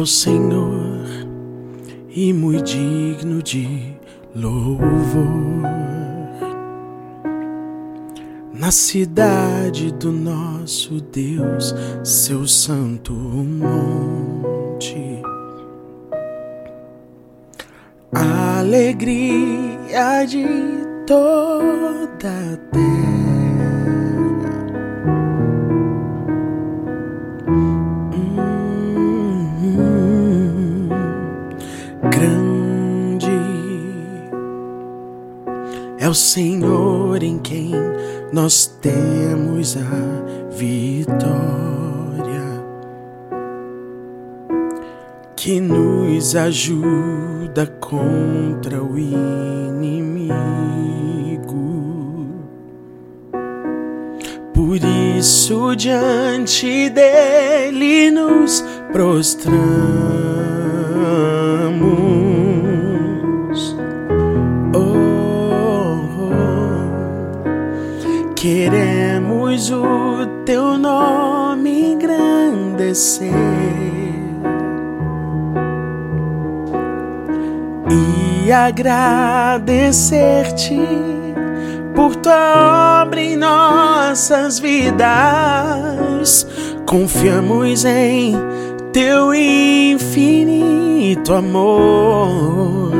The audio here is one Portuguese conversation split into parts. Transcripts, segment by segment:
é o Senhor e muito digno de louvor. Na cidade do nosso Deus, seu santo monte. Alegria de toda a terra. Senhor em quem nós temos a vitória que nos ajuda contra o inimigo. Por isso, diante dele nos prostramos. Engrandecer e agradecer-te por tua obra em nossas vidas. Confiamos em teu infinito amor.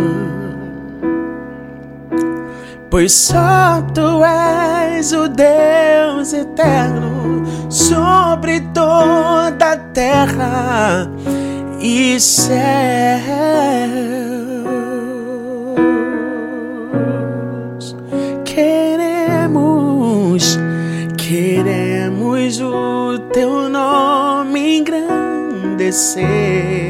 Pois só tu és o Deus eterno sobre toda a terra e céus. Queremos, queremos o teu nome engrandecer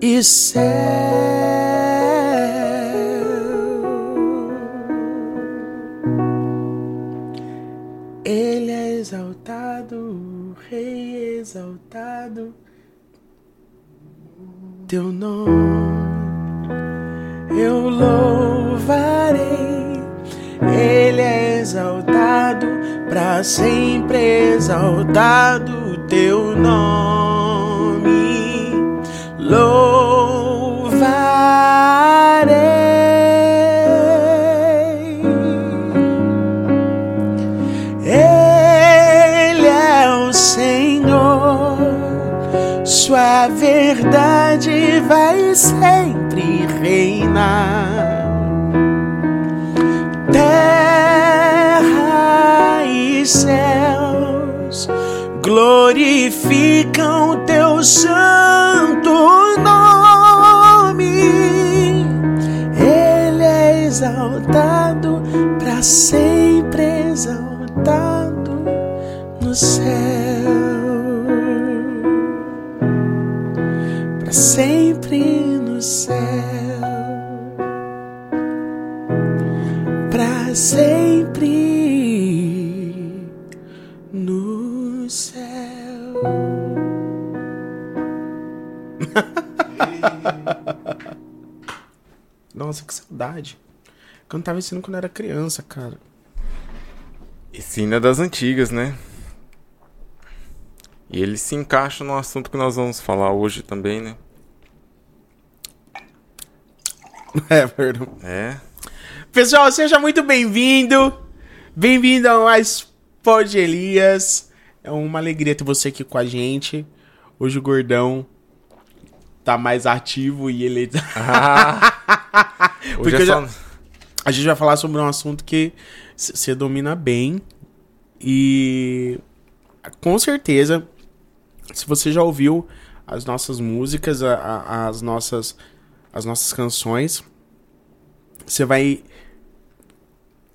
e céu. Ele é exaltado, Rei exaltado. Teu nome eu louvarei. Ele é exaltado, para sempre exaltado. Teu nome louvarei. Ele é o Senhor, Sua verdade vai sempre reinar. Terra e céus glorificam teu santo nome. Ele é exaltado, para sempre exaltado no céu. Para sempre no céu. Para sempre Nossa, que saudade. Cantava esse hino quando era criança, cara. É das antigas, né? E ele se encaixa no assunto que nós vamos falar hoje também, né? É verdade. É. Pessoal, seja muito bem-vindo. Bem-vindo a mais Pod Elias. É uma alegria ter você aqui com a gente. Hoje o gordão tá mais ativo e ele. Ah, hoje Porque é só... já- A gente vai falar sobre um assunto que você domina bem. E com certeza, se você já ouviu as nossas músicas, a- a- as nossas, as nossas canções, você vai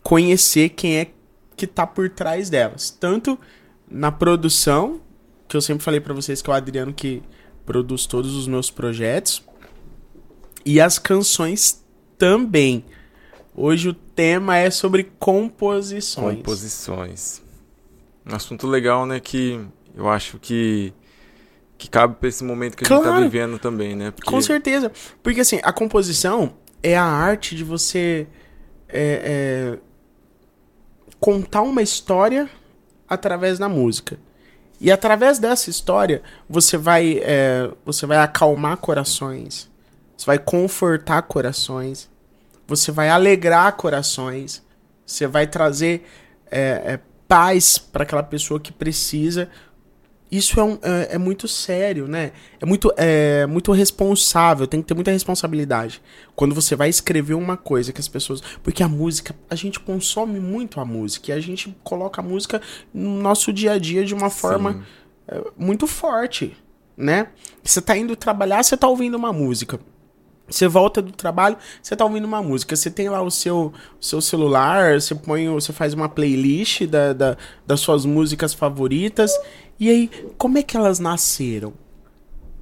conhecer quem é que tá por trás delas. Tanto na produção que eu sempre falei pra vocês que é o Adriano que produz todos os meus projetos. E as canções também. Hoje o tema é sobre composições. Composições. Um assunto legal, né? Que eu acho que, que cabe pra esse momento que a gente tá Claro. vivendo também, né? Porque Com certeza. Porque assim, a composição é a arte de você é, é, contar uma história através da música. E através dessa história, você vai, é, você vai acalmar corações, você vai confortar corações, você vai alegrar corações, você vai trazer é, é, paz para aquela pessoa que precisa. Isso é, um- é- é muito sério, né? É muito, é muito responsável, tem que ter muita responsabilidade. Quando você vai escrever uma coisa que as pessoas. Porque a música, a gente consome muito a música e a gente coloca a música no nosso dia a dia de uma forma é, muito forte, né? Você tá indo trabalhar, você tá ouvindo uma música. Você volta do trabalho, você tá ouvindo uma música. Você tem lá o seu, seu celular, você põe, você faz uma playlist da, da- das suas músicas favoritas. E aí, como é que elas nasceram?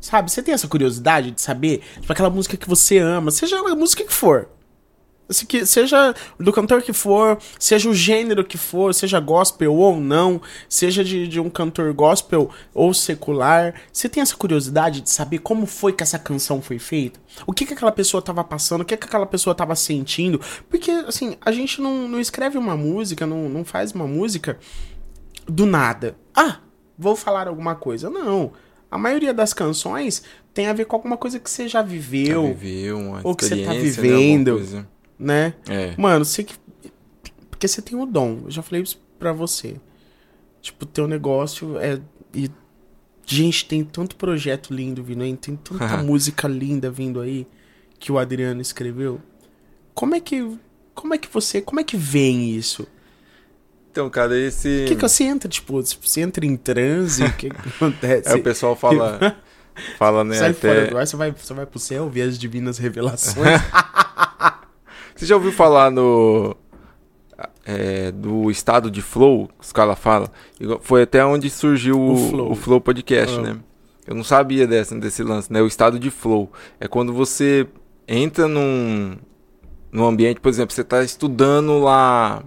Sabe, você tem essa curiosidade de saber? Tipo, aquela música que você ama, seja a música que for. Seja do cantor que for, seja o gênero que for, seja gospel ou não, seja de, de um cantor gospel ou secular. Você tem essa curiosidade de saber como foi que essa canção foi feita? O que, que aquela pessoa tava passando? O que, que aquela pessoa tava sentindo? Porque, assim, a gente não, não escreve uma música, não, não faz uma música do nada. Ah, vou falar alguma coisa. Não. A maioria das canções tem a ver com alguma coisa que você já já viveu, viveu uma ou que você tá né, vivendo. né? É. Mano, você que. Porque você tem o dom. Eu já falei isso pra você. Tipo, teu negócio é. E, gente, tem tanto projeto lindo vindo aí, tem tanta música linda vindo aí que o Adriano escreveu. Como é que. Como é que você. Como é que vem isso? Então, cara, esse. O que, que você entra, tipo, você entra em transe? O que, que acontece? É, o pessoal fala. fala, né? Sai fora até... do ar, você vai, você vai pro céu ver as divinas revelações. Você já ouviu falar no. é, do estado de flow, os caras falam? Foi até onde surgiu O o, flow. o flow. Podcast, Ah. né? Eu não sabia dessa, desse lance, né? O estado de flow. É quando você entra num, num ambiente, por exemplo, você está estudando lá,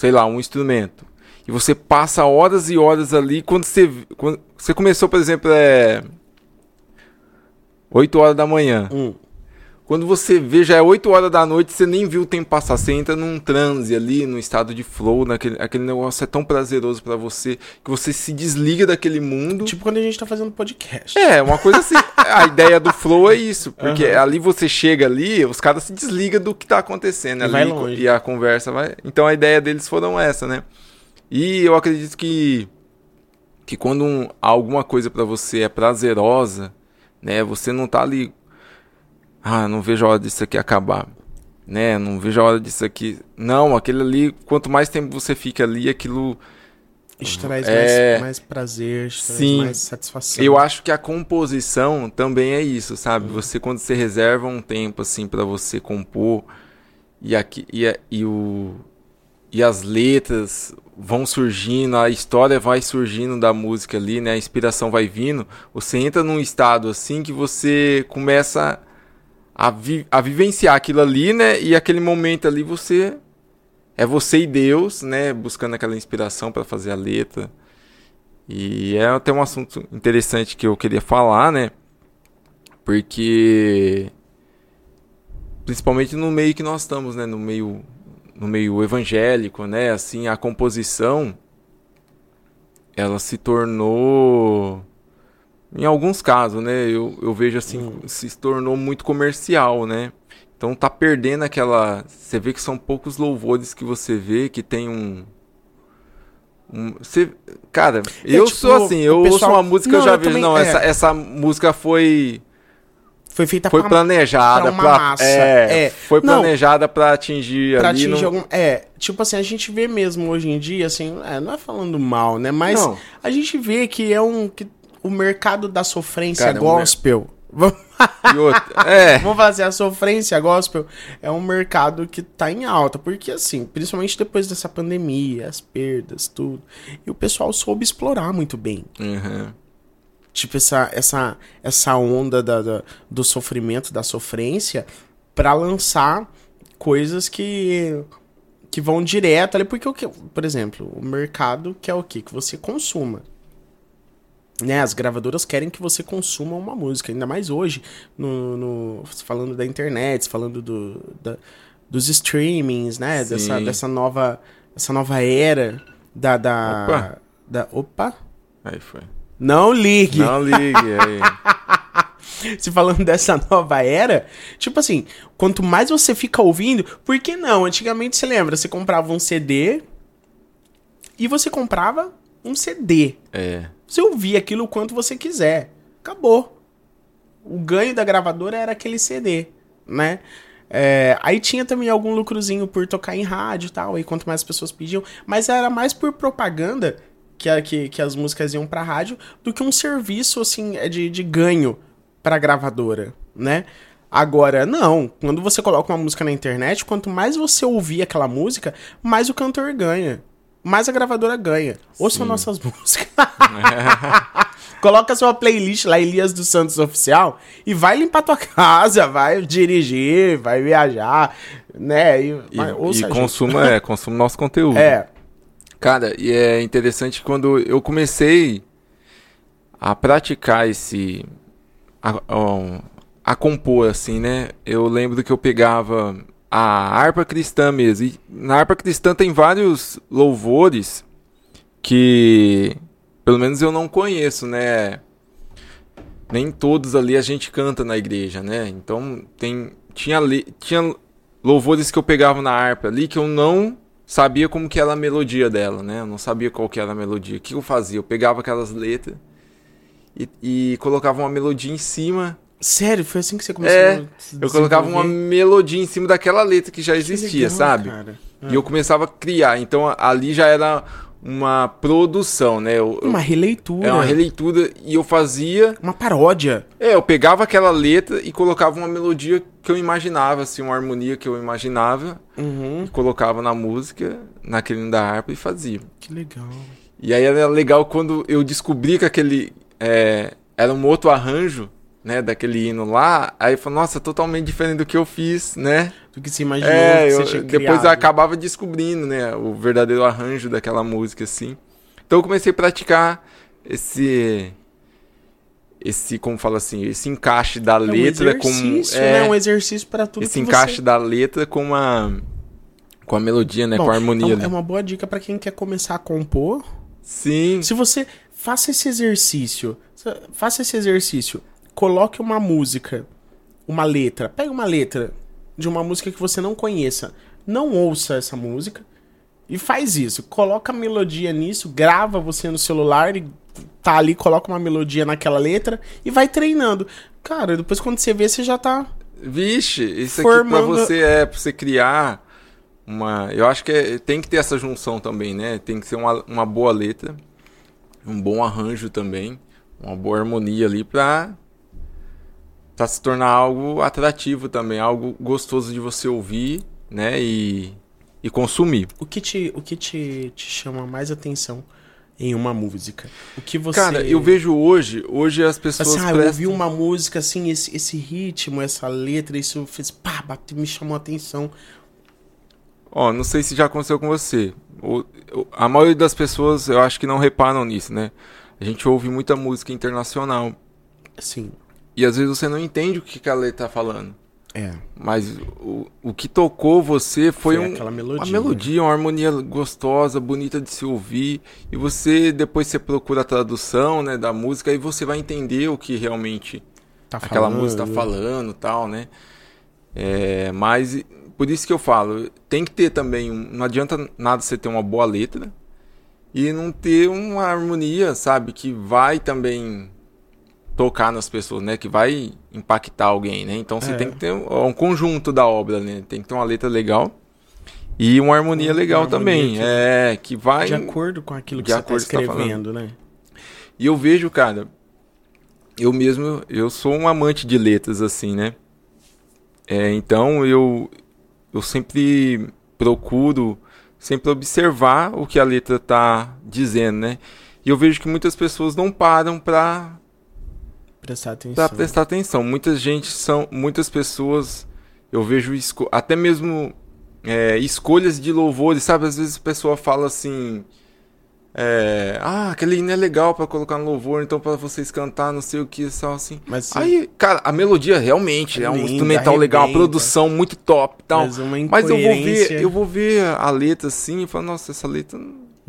sei lá, um instrumento. E você passa horas e horas ali. Quando você, quando você começou, por exemplo, é 8 horas da manhã. Hum. Quando você vê, já é 8 horas da noite, você nem viu o tempo passar. Você entra num transe ali, num estado de flow, naquele, aquele negócio é tão prazeroso pra você que você se desliga daquele mundo. Tipo quando a gente tá fazendo podcast. É, uma coisa assim. a ideia do flow é isso, porque ali você chega ali, os caras se desligam do que tá acontecendo E ali vai longe. e a conversa vai. Então a ideia deles foram essa, né? E eu acredito que que quando um- alguma coisa pra você é prazerosa, né, você não tá ali ah, não vejo a hora disso aqui acabar. Né, não vejo a hora disso aqui. Não, aquele ali, quanto mais tempo você fica ali, aquilo traz É. mais, mais prazer, Sim. mais satisfação. Eu acho que a composição também é isso, sabe? Você quando você reserva um tempo assim pra você compor e aqui e, a- e o e as letras vão surgindo, a história vai surgindo da música ali, né? A inspiração vai vindo. Você entra num estado assim que você começa a, vi- a vivenciar aquilo ali, né? E aquele momento ali você é você e Deus, né? Buscando aquela inspiração pra fazer a letra. E é até um assunto interessante que eu queria falar, né? Porque principalmente no meio que nós estamos, né, no meio no meio evangélico, né, assim, a composição ela se tornou em alguns casos, né, eu, eu vejo assim, se tornou muito comercial, né? Então tá perdendo aquela, você vê que são poucos louvores que você vê que tem um um- você, cara, eu tipo, sou assim, eu o ouço pessoal- uma música eu Não, já eu vejo, também- não, é. essa, essa música foi Foi feita foi pra, planejada pra uma pra, massa. é, É. foi Não. planejada pra atingir pra ali atingir no- algum. É, tipo assim, a gente vê mesmo hoje em dia, assim, é, não é falando mal, né? Mas Não. a gente vê que é um. Que o mercado da sofrência Cara, é gospel E é, Vamos falar assim, a sofrência gospel é um mercado que tá em alta, porque assim, principalmente depois dessa pandemia, as perdas, tudo, e o pessoal soube explorar muito bem. uhum, Tipo, essa, essa, essa onda da, da- do sofrimento, da sofrência, pra lançar coisas que que vão direto ali, porque o que, por exemplo, o mercado quer o quê? Que você consuma. Né, as gravadoras querem que você consuma uma música, ainda mais hoje, no, no- falando da internet, falando do, da- dos streamings, né? Sim. Dessa, dessa nova essa nova era da da Opa. da opa, aí foi. não ligue. Não ligue, aí. Se falando dessa nova era, tipo assim, quanto mais você fica ouvindo, por que não? Antigamente você lembra, você comprava um CD e você comprava um CD. É, Você ouvia aquilo o quanto você quiser. Acabou. O ganho da gravadora era aquele CD, né? É, aí tinha também algum lucrozinho por tocar em rádio e tal, aí quanto mais pessoas pediam, mas era mais por propaganda que, que, que as músicas iam pra rádio do que um serviço, assim, é de, de ganho pra gravadora, né? Agora, não. Quando você coloca uma música na internet, quanto mais você ouvir aquela música, mais o cantor ganha. Mais a gravadora ganha. Ouça Sim. nossas músicas. Coloca sua playlist lá, Elias dos Santos Oficial, e vai limpar tua casa, vai dirigir, vai viajar, né? E, e, vai, e consuma, é, consuma nosso conteúdo. É, Cara, e é interessante quando eu comecei a praticar esse. a, a- a compor, assim, né? Eu lembro que eu pegava a harpa cristã mesmo. E na harpa cristã tem vários louvores que, pelo menos, eu não conheço, né? Nem todos ali a gente canta na igreja, né? Então tem tinha tinha louvores que eu pegava na harpa ali que eu não sabia como que era a melodia dela, né? Eu não sabia qual que era a melodia. O que eu fazia? Eu pegava aquelas letras e, e colocava uma melodia em cima. Sério, foi assim que você começou É, a Eu colocava uma melodia em cima daquela letra que já Que existia, legal, sabe? cara. E eu começava a criar. Então ali já era uma produção, né? Eu- Uma releitura. é uma releitura e eu fazia. Uma paródia. É, eu pegava aquela letra e colocava uma melodia que eu imaginava, assim, uma harmonia que eu imaginava, Uhum. e colocava na música, naquele da harpa e fazia. Que legal. E aí era legal quando eu descobri que aquele é, era um outro arranjo, né, daquele hino lá, aí falei, nossa, totalmente diferente do que eu fiz, né? Do que você imaginou É, que você eu- depois eu acabava descobrindo, né, o verdadeiro arranjo daquela música, assim. Então eu comecei a praticar esse esse como fala assim, esse encaixe da É um letra com exercício, é, né? Um exercício pra tudo esse encaixe você... da letra com a com a melodia, né, Bom, com a harmonia. é, ali. é uma boa dica pra quem quer começar a compor. Sim. Se você faça esse exercício, faça esse exercício, coloque uma música, uma letra, pega uma letra de uma música que você não conheça, não ouça essa música e faz isso. Coloca a melodia nisso, grava você no celular e tá ali, coloca uma melodia naquela letra e vai treinando. Cara, depois quando você vê, você já tá Vixe, isso aqui pra Formando- você é pra você criar uma. Eu acho que é- tem que ter essa junção também, né? Tem que ser uma, uma boa letra, um bom arranjo também, uma boa harmonia ali pra, pra se tornar algo atrativo também, algo gostoso de você ouvir, né? E, e consumir. O que te, o que te, te chama mais atenção em uma música? O que você. Cara, eu vejo hoje, hoje as pessoas. Assim, ah, eu prestam- ouvi uma música assim, esse, esse ritmo, essa letra, isso fez. pá, bateu, me chamou a atenção. Ó, não sei se já aconteceu com você. O- a maioria das pessoas, eu acho que não reparam nisso, né? A gente ouve muita música internacional. Assim. E às vezes você não entende o que, que a letra tá falando. É. Mas o, o que tocou você foi, Foi um, aquela melodia, uma melodia, uma harmonia gostosa, bonita de se ouvir. E você, depois você procura a tradução né, da música e você vai entender o que realmente Tá aquela falando. música tá falando tal, né? É, mas por isso que eu falo, tem que ter também, não adianta nada você ter uma boa letra e não ter uma harmonia, sabe, que vai também tocar nas pessoas, né, que vai impactar alguém, né? Então você É. tem que ter um, um conjunto da obra, né? Tem que ter uma letra legal e uma harmonia Uma legal harmonia também, que- é, que vai De acordo com aquilo que você tá você tá escrevendo, né? E eu vejo, cara, eu mesmo, eu sou um amante de letras, assim, né? É, então eu, eu sempre procuro sempre observar o que a letra tá dizendo, né? E eu vejo que muitas pessoas não param para prestar atenção. Pra prestar atenção. Muita gente são, muitas pessoas eu vejo até mesmo é, escolhas de louvores, sabe? Às vezes a pessoa fala assim, é, ah, aquele hino é legal para colocar no louvor, então para vocês cantar, não sei o que, só assim. Mas aí, cara, a melodia realmente é, é um instrumental arrebenta. legal, a produção muito top, tal. Mas, Mas eu vou ver, eu vou ver a letra assim e falar, nossa, essa letra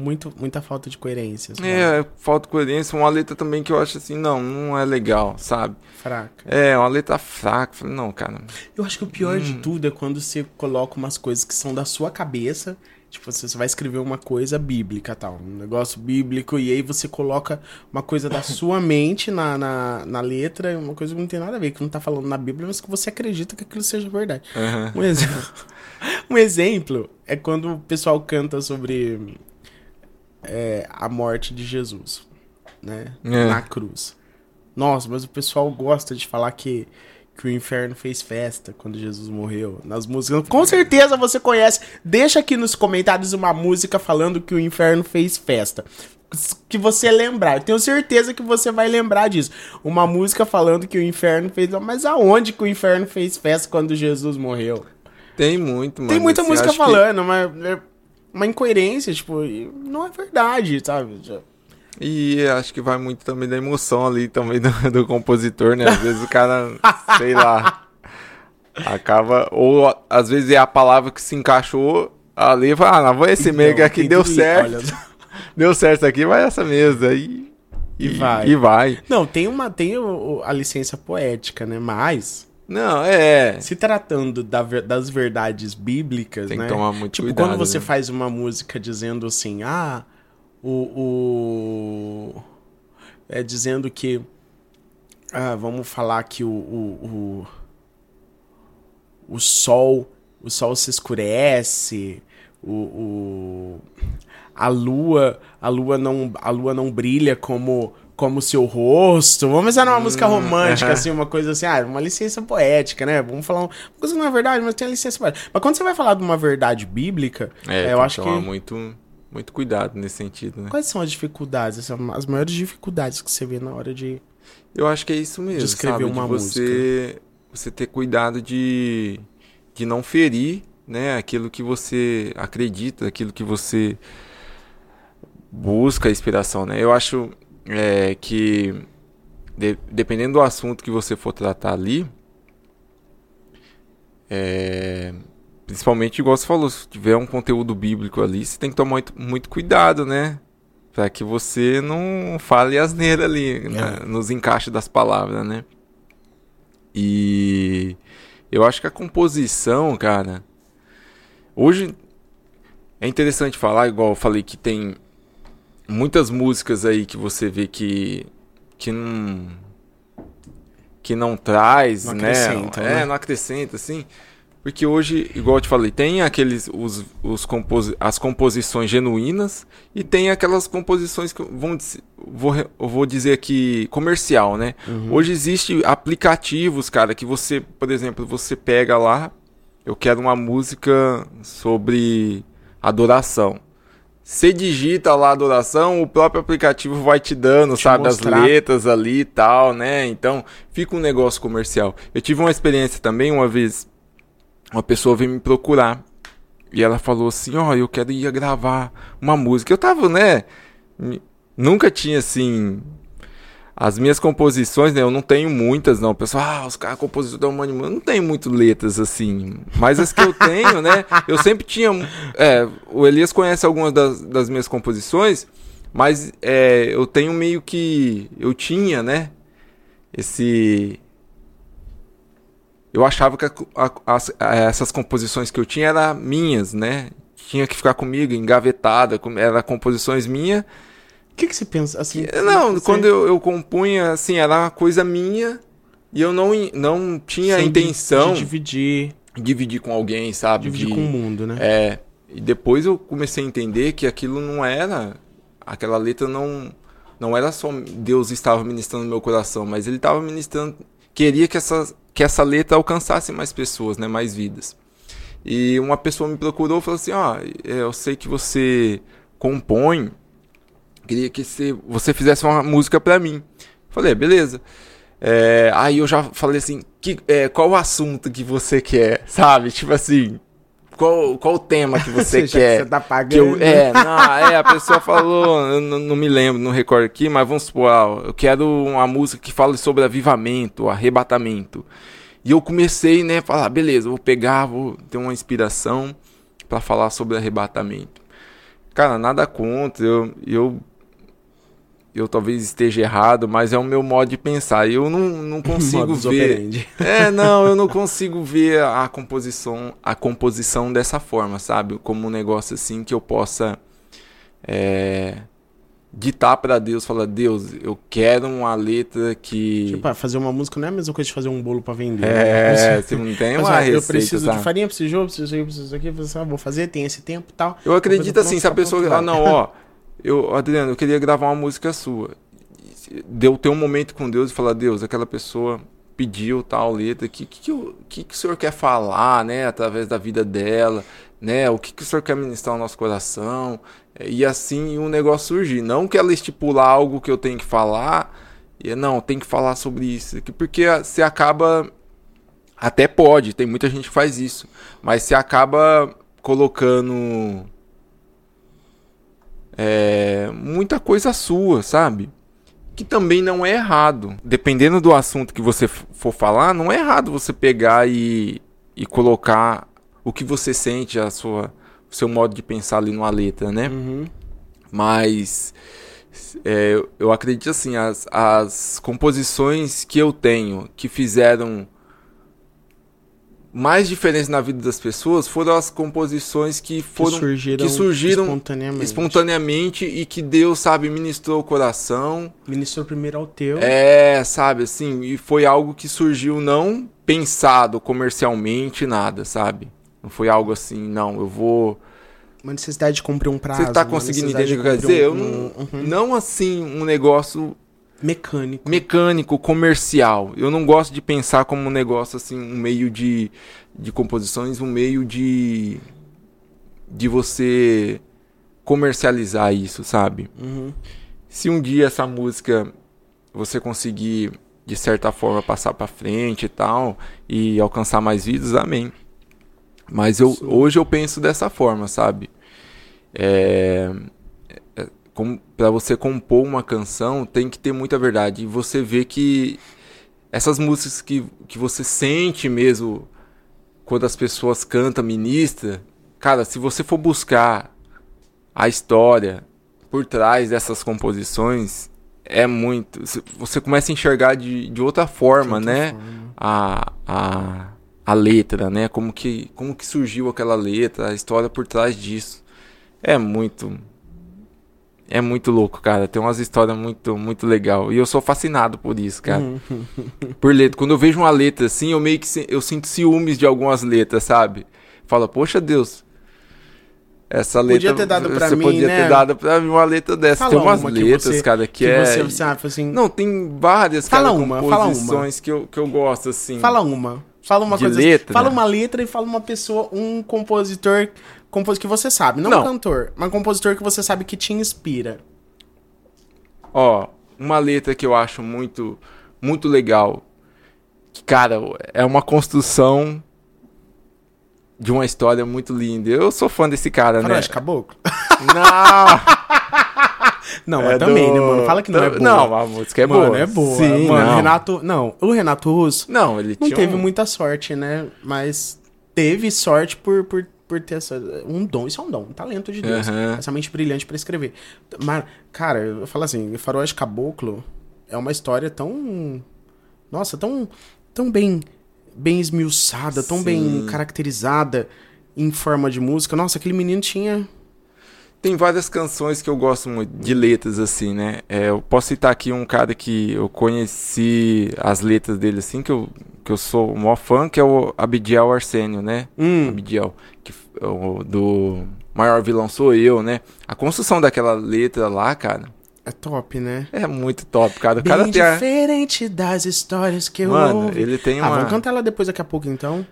muito, muita falta de coerência. É, falta de coerência. Uma letra também que eu acho assim, não, não é legal, sabe? Fraca. É, uma letra fraca. Não, cara. Eu acho que o pior hum. de tudo é quando você coloca umas coisas que são da sua cabeça. Tipo, você vai escrever uma coisa bíblica tal, um negócio bíblico, e aí você coloca uma coisa da sua mente na, na, na letra, uma coisa que não tem nada a ver, que não tá falando na Bíblia, mas que você acredita que aquilo seja verdade. Uhum. Um, exemplo, um exemplo é quando o pessoal canta sobre é, a morte de Jesus, né? É. Na cruz. Nossa, mas o pessoal gosta de falar que, que o inferno fez festa quando Jesus morreu. Nas músicas. Com certeza você conhece. Deixa aqui nos comentários uma música falando que o inferno fez festa. Que você lembrar. Eu tenho certeza que você vai lembrar disso. Uma música falando que o inferno fez. Mas aonde que o inferno fez festa quando Jesus morreu? Tem muito, mano. Tem muita música falando, que... mas é, uma incoerência, tipo, não é verdade, sabe? E acho que vai muito também da emoção ali também do, do compositor, né? Às vezes o cara, sei lá, acaba. Ou às vezes é a palavra que se encaixou ali e fala, ah, não, vou esse então, que aqui deu certo. Olha... Deu certo aqui, vai essa mesa. E, e, e vai. E vai. Não, tem uma. Tem a licença poética, né? Mas não, é. Se tratando da, das verdades bíblicas, Tem né? que tomar muito tipo, cuidado. quando você né? faz uma música dizendo assim, ah, o. o é dizendo que. Ah, vamos falar que o, o, o, o sol. O sol se escurece. O, o, a lua a lua não a lua não brilha como como seu rosto. Vamos pensar numa hum, música romântica, uh -huh. assim, uma coisa assim, ah, uma licença poética, né? Vamos falar uma coisa não é verdade, mas tem a licença poética. Mas quando você vai falar de uma verdade bíblica, é, eu acho que muito muito cuidado nesse sentido, né? Quais são as dificuldades, as maiores dificuldades que você vê na hora de Eu acho que é isso mesmo, de escrever sabe? uma de você música. você ter cuidado de de não ferir, né, aquilo que você acredita, aquilo que você busca inspiração, né? Eu acho é, que de, dependendo do assunto que você for tratar ali, é, principalmente igual você falou, se tiver um conteúdo bíblico ali, você tem que tomar muito, muito cuidado, né? Para que você não fale asneira ali, é. né? nos encaixes das palavras, né? E eu acho que a composição, cara, hoje é interessante falar, igual eu falei que tem muitas músicas aí que você vê que que não que não traz, não né? É, né? não acrescenta assim. Porque hoje, igual eu te falei, tem aqueles os, os compos, as composições genuínas e tem aquelas composições que vão vou, vou dizer aqui comercial, né? Uhum. Hoje existe aplicativos, cara, que você, por exemplo, você pega lá, eu quero uma música sobre adoração. Você digita lá a adoração, o próprio aplicativo vai te dando, te sabe, mostrar. as letras ali e tal, né? Então, fica um negócio comercial. Eu tive uma experiência também, uma vez, uma pessoa veio me procurar. E ela falou assim, ó, oh, eu quero ir gravar uma música. Eu tava, né? Nunca tinha, assim, as minhas composições, né, eu não tenho muitas, não. O pessoal, ah, os caras compositores da Humanimã, não tem muito letras assim. Mas as que eu tenho, né, eu sempre tinha. É, o Elias conhece algumas das, das minhas composições, mas é, eu tenho meio que. Eu tinha, né, esse. Eu achava que a, a, a, essas composições que eu tinha eram minhas, né? Tinha que ficar comigo, engavetada, eram composições minhas o que, que você pensa assim? Não, você... quando eu, eu compunha, assim, era uma coisa minha e eu não, não tinha Sem a intenção de dividir. Dividir com alguém, sabe? Dividir de, com o mundo, né? É. E depois eu comecei a entender que aquilo não era. Aquela letra não, não era só Deus estava ministrando no meu coração, mas ele estava ministrando, queria que essa, que essa letra alcançasse mais pessoas, né, mais vidas. E uma pessoa me procurou e falou assim: Ó, oh, eu sei que você compõe, queria que você, você fizesse uma música para mim. Falei, beleza. É, aí eu já falei assim: que, é, qual o assunto que você quer, sabe? Tipo assim, qual, qual o tema que você, você quer? Que você tá pagando. Eu, é, não, é, a pessoa falou, eu não, não, me lembro, não recordo aqui, mas vamos supor, ah, eu quero uma música que fale sobre avivamento, arrebatamento. E eu comecei, né, a falar, beleza, vou pegar, vou ter uma inspiração para falar sobre arrebatamento. Cara, nada contra, eu, eu eu talvez esteja errado, mas é o meu modo de pensar. Eu não, não consigo ver. É, não, eu não consigo ver a composição, a composição dessa forma, sabe? Como um negócio assim que eu possa é, ditar para Deus, falar Deus, eu quero uma letra que tipo, fazer uma música não é a mesma coisa de fazer um bolo para vender. É, né? você não tem uma mas, receita, Eu preciso sabe? de farinha, preciso de ovo, preciso disso, preciso aqui, preciso, ah, vou fazer, tem esse tempo, tal. Eu acredito assim, se a pessoa, ah, não, ó, eu, Adriano, eu queria gravar uma música sua. Deu ter um momento com Deus e falar, Deus, aquela pessoa pediu tal letra, o que, que, que, que o senhor quer falar, né, através da vida dela, né, o que, que o senhor quer ministrar no nosso coração, e assim um negócio surgir. Não que ela estipular algo que eu tenho que falar, e não, tem que falar sobre isso, porque você acaba, até pode, tem muita gente que faz isso, mas você acaba colocando é, muita coisa sua, sabe? Que também não é errado. Dependendo do assunto que você for falar, não é errado você pegar e, e colocar o que você sente, a sua, o seu modo de pensar ali numa letra, né? Uhum. Mas é, eu acredito assim, as, as composições que eu tenho que fizeram mais diferença na vida das pessoas foram as composições que foram que surgiram, que surgiram espontaneamente. espontaneamente. e que Deus sabe ministrou o coração ministrou primeiro ao teu é sabe assim e foi algo que surgiu não pensado comercialmente nada sabe não foi algo assim não eu vou uma necessidade de cumprir um prazo você tá conseguindo entender o que eu quero dizer um, eu não, uhum. não assim um negócio Mecânico. Mecânico, comercial. Eu não gosto de pensar como um negócio assim, um meio de, de composições, um meio de. de você comercializar isso, sabe? Uhum. Se um dia essa música você conseguir, de certa forma, passar para frente e tal, e alcançar mais vidas, amém. Mas eu, hoje eu penso dessa forma, sabe? É, para você compor uma canção, tem que ter muita verdade. E você vê que essas músicas que, que você sente mesmo quando as pessoas cantam, ministra, cara, se você for buscar a história por trás dessas composições, é muito. Você começa a enxergar de, de outra forma, de outra né? Forma. A, a, a letra, né? Como que, como que surgiu aquela letra, a história por trás disso. É muito é muito louco, cara. Tem umas histórias muito, muito legal. E eu sou fascinado por isso, cara. por letra. Quando eu vejo uma letra assim, eu meio que eu sinto ciúmes de algumas letras, sabe? Fala, poxa Deus. Essa letra. Podia ter dado pra você mim, podia né? ter dado pra mim uma letra dessa. Fala tem umas letras, você- cara, que, que é. você sabe, assim. Não, tem várias, Fala cara, uma, fala uma. composições que eu, que eu gosto, assim. Fala uma. Fala uma De coisa. letra? Fala uma letra e fala uma pessoa, um compositor, compos que você sabe, não, Não. um cantor, mas um compositor que você sabe que te inspira. Ó, uma letra que eu acho muito, muito legal. Que, cara, é uma construção de uma história muito linda. Eu sou fã desse cara, né? Faroeste Caboclo? Não! Não, mas É também, do- né, mano? Fala que não é boa. Não, a música é Mano, boa. é boa. Sim, mano, não. Renato. Não, o Renato Russo Não, ele não teve um- muita sorte, né? Mas teve sorte por, por, por ter essa, um dom. Isso é um dom, um talento de Deus. Aham. Essa mente brilhante pra escrever. Mas, cara, eu falo assim: Faroeste Caboclo é uma história tão. Nossa, tão, tão bem, bem esmiuçada, tão Sim. bem caracterizada em forma de música. Nossa, aquele menino tinha. Tem várias canções que eu gosto muito, de letras, assim, né? É, eu posso citar aqui um cara que eu conheci as letras dele, assim, que eu, que eu sou o maior fã, que é o Abidiel Arsênio, né? Hum, Abidiel, que, f- o, do Maior Vilão Sou Eu, né? A construção daquela letra lá, cara, É top, né? É muito top, cara. O Bem cara tem a... diferente das histórias que eu Mano, ouvi. ele tem Ah, uma... vamos cantar ela depois daqui a pouco, então.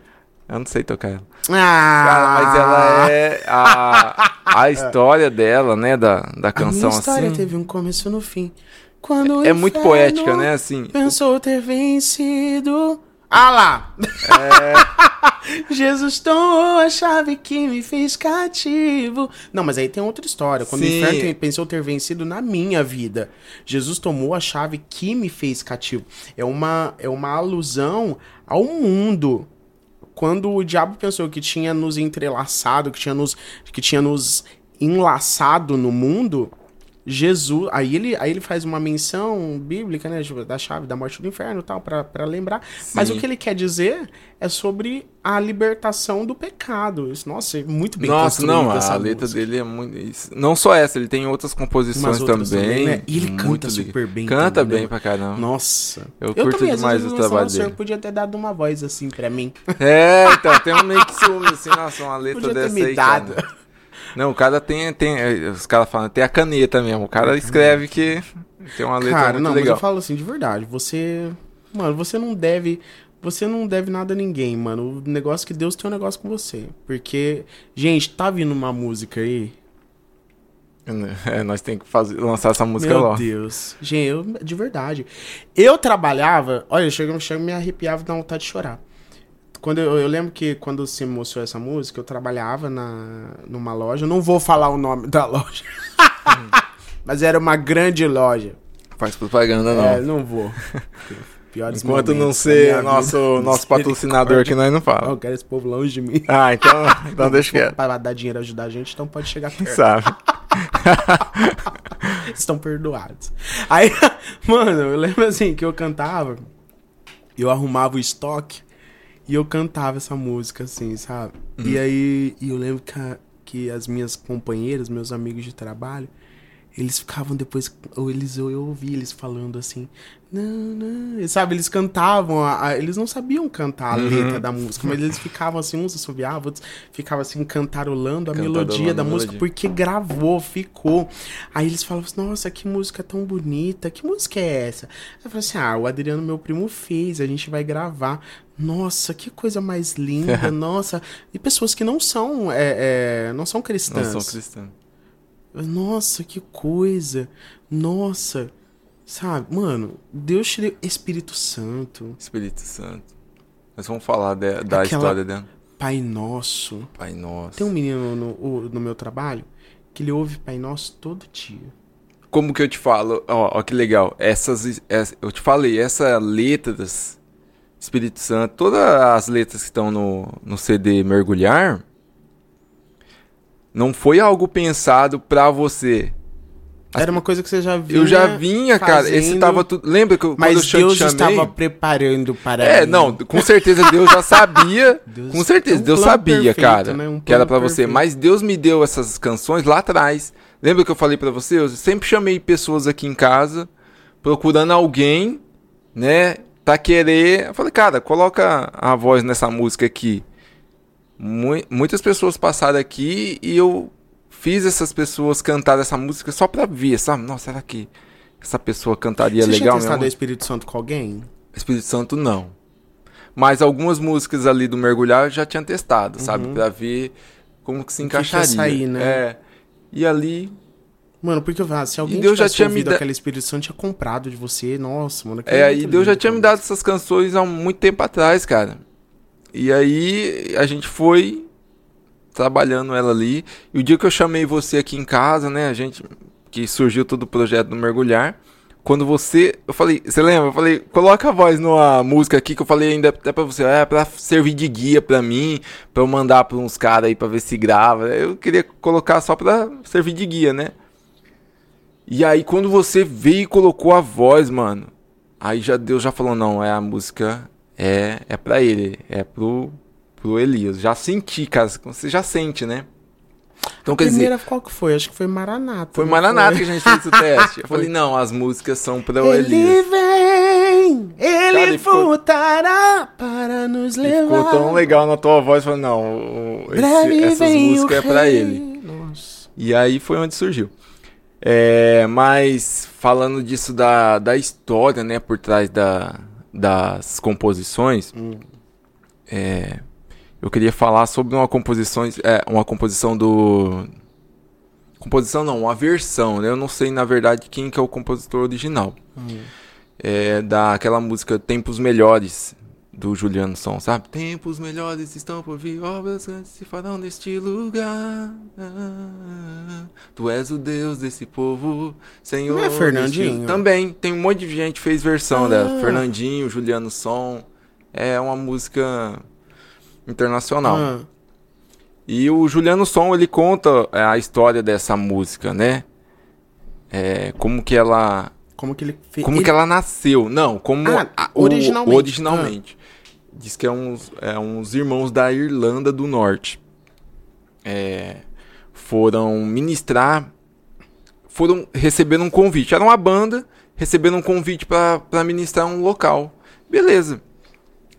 Eu não sei tocar ela. Ah! Cara, mas ela é a, a história dela, né, da, da A canção minha história assim. teve um começo no fim. Quando o É muito poética, né, assim. Pensou ter vencido. Ah lá! Jesus tomou a chave que me fez cativo. Não, mas aí tem outra história. Quando Sim. o inferno pensou ter vencido na minha vida. Jesus tomou a chave que me fez cativo. É uma, é uma alusão ao mundo. Quando o diabo pensou que tinha nos entrelaçado, que tinha nos, que tinha nos enlaçado no mundo, Jesus, aí ele, aí ele faz uma menção bíblica, né, tipo, da chave da morte do inferno tal, pra lembrar. Mas Sim. o que ele quer dizer é sobre a libertação do pecado. Isso, nossa, é muito bem Nossa, não, essa a letra música. dele é muito. isso- Não só essa, ele tem outras composições outras também. também, né? E ele canta super bem Canta também, bem né? pra caramba. Nossa. Eu curto também, demais o eu trabalho nossa, o senhor dele. podia ter dado uma voz assim pra mim. É, então, tem um meio que ciúme, assim, nossa, uma letra Podia ter dessa me aí, dado. cara. Não, o cara tem, tem. eh, Os caras falam, tem a caneta mesmo. O cara escreve que tem uma letra Cara, muito não, legal. mas eu falo assim, de verdade, você. Mano, você não deve. Você não deve nada a ninguém, mano. O negócio é que Deus tem um negócio com você. Porque, gente, tá vindo uma música aí. É, nós temos que fazer, lançar essa música Meu logo. Deus. Gente, eu, de verdade. Eu trabalhava. Olha, chega, chega me arrepiava e dá vontade de chorar. Quando eu, eu lembro que quando você mostrou essa música, eu trabalhava na, numa loja. Não vou falar o nome da loja. Mas era uma grande loja. Faz propaganda, não. É, não vou. Piores Enquanto não ser nosso, nosso patrocinador aqui, nós não Eu fala. quero esse povo longe de mim. Ah, então, então deixa quieto. Pra dar dinheiro ajudar a gente, então pode chegar perto. Sabe? Estão perdoados. Aí, mano, eu lembro assim que eu cantava, eu arrumava o estoque e eu cantava essa música, assim, sabe? E aí, e eu lembro que, a- que as minhas companheiras, meus amigos de trabalho, eles ficavam depois, ou eles, eu, eu ouvi eles falando assim, sabe, eles cantavam, a- a- eles não sabiam cantar a letra da música, mas eles ficavam assim, uns assobiavam, outros ficavam assim, cantarolando a melodia da música, melodia. porque gravou, ficou. Aí eles falavam assim, nossa, que música tão bonita, que música é essa? Aí eu falei assim, ah, o Adriano, meu primo, fez, a gente vai gravar. Nossa, que coisa mais linda, nossa. E pessoas que não são, é, é, não são Não cristãs. sou cristão. Nossa, que coisa. Nossa. Sabe, mano, Deus te deu Espírito Santo, Espírito Santo. Nós vamos falar de- da Aquela- história dela. Pai Nosso. Pai nosso. Tem um menino no, no meu trabalho que ele ouve Pai Nosso todo dia. Como que eu te falo? Ó, ó que legal. Essas, essa- eu te falei, essa letras, Espírito Santo, todas as letras que estão no, no CD Mergulhar, não foi algo pensado pra você. Era uma coisa que você já viu. Eu já vinha, cara. Esse tava tudo. Lembra que eu, quando eu Mas Deus chamei? estava preparando para É, mim. não, com certeza Deus já sabia. Deus- com certeza, um Deus sabia, perfeito, cara, né? Um que era plano pra você. Mas Deus me deu essas canções lá atrás. Lembra que eu falei pra você? Eu sempre chamei pessoas aqui em casa procurando alguém, né? Tá querer. Eu falei, cara, coloca a voz nessa música aqui. Mui- muitas pessoas passaram aqui e eu fiz essas pessoas cantar essa música só pra ver, sabe? Nossa, será que essa pessoa cantaria Você legal tinha testado mesmo? o Espírito Santo com alguém? Espírito Santo não. Mas algumas músicas ali do Mergulhar eu já tinha testado, sabe? Pra ver como que se Uhum. O que encaixaria. sair, né? É. E ali. Mano, porque ah, se alguém Deus já tivesse tinha me ouvido da- aquele Espírito Santo, tinha comprado de você. Nossa, mano. É, aí Deus já tinha me dado essas canções há muito tempo atrás, cara. E aí a gente foi trabalhando ela ali. E o dia que eu chamei você aqui em casa, né? A gente. Que surgiu todo o projeto do Mergulhar. Quando você. Eu falei, você lembra? Eu falei, coloca a voz numa música aqui que eu falei ainda até pra você. É pra servir de guia pra mim, pra eu mandar pra uns caras aí pra ver se grava. Eu queria colocar só pra servir de guia, né? E aí quando você veio e colocou a voz, mano. Aí já Deus já falou, não, é a música é é para ele, é pro pro Elias. Já senti, cara, você já sente, né? Então quer dizer, Primeira, qual que foi? Acho que foi Maranata. foi Maranata que foi? a gente fez o teste. Eu falei, não, as músicas são para o Ele Elias. vem, ele Cara, e ficou- voltará para nos levar. ficou tão legal na tua voz, falei, não, esse- essas vem músicas é pra ele. Nossa. E aí foi onde surgiu. É, mas falando disso da, da história, né, por trás da, das composições, Hum. é, eu queria falar sobre uma composição, é, uma composição do composição não, uma versão, né? Eu não sei na verdade quem que é o compositor original. Hum. É daquela música Tempos Melhores do Juliano Som, sabe? Tempos melhores estão por vir, obras grandes se farão neste lugar. Tu és o Deus desse povo, Senhor. Não é Fernandinho? deste- Também, tem um monte de gente que fez versão dela. Ah. Fernandinho, Juliano Som. É uma música internacional. Ah, E o Juliano Som, ele conta é, a história dessa música, né? É, como que ela como que ele como ele... que ela nasceu? Não, como Ah, a- o- originalmente. originalmente. Diz que é uns, é uns irmãos da Irlanda do Norte. É, foram ministrar, foram receber um convite. Era uma banda, receberam um convite para ministrar um local. Beleza.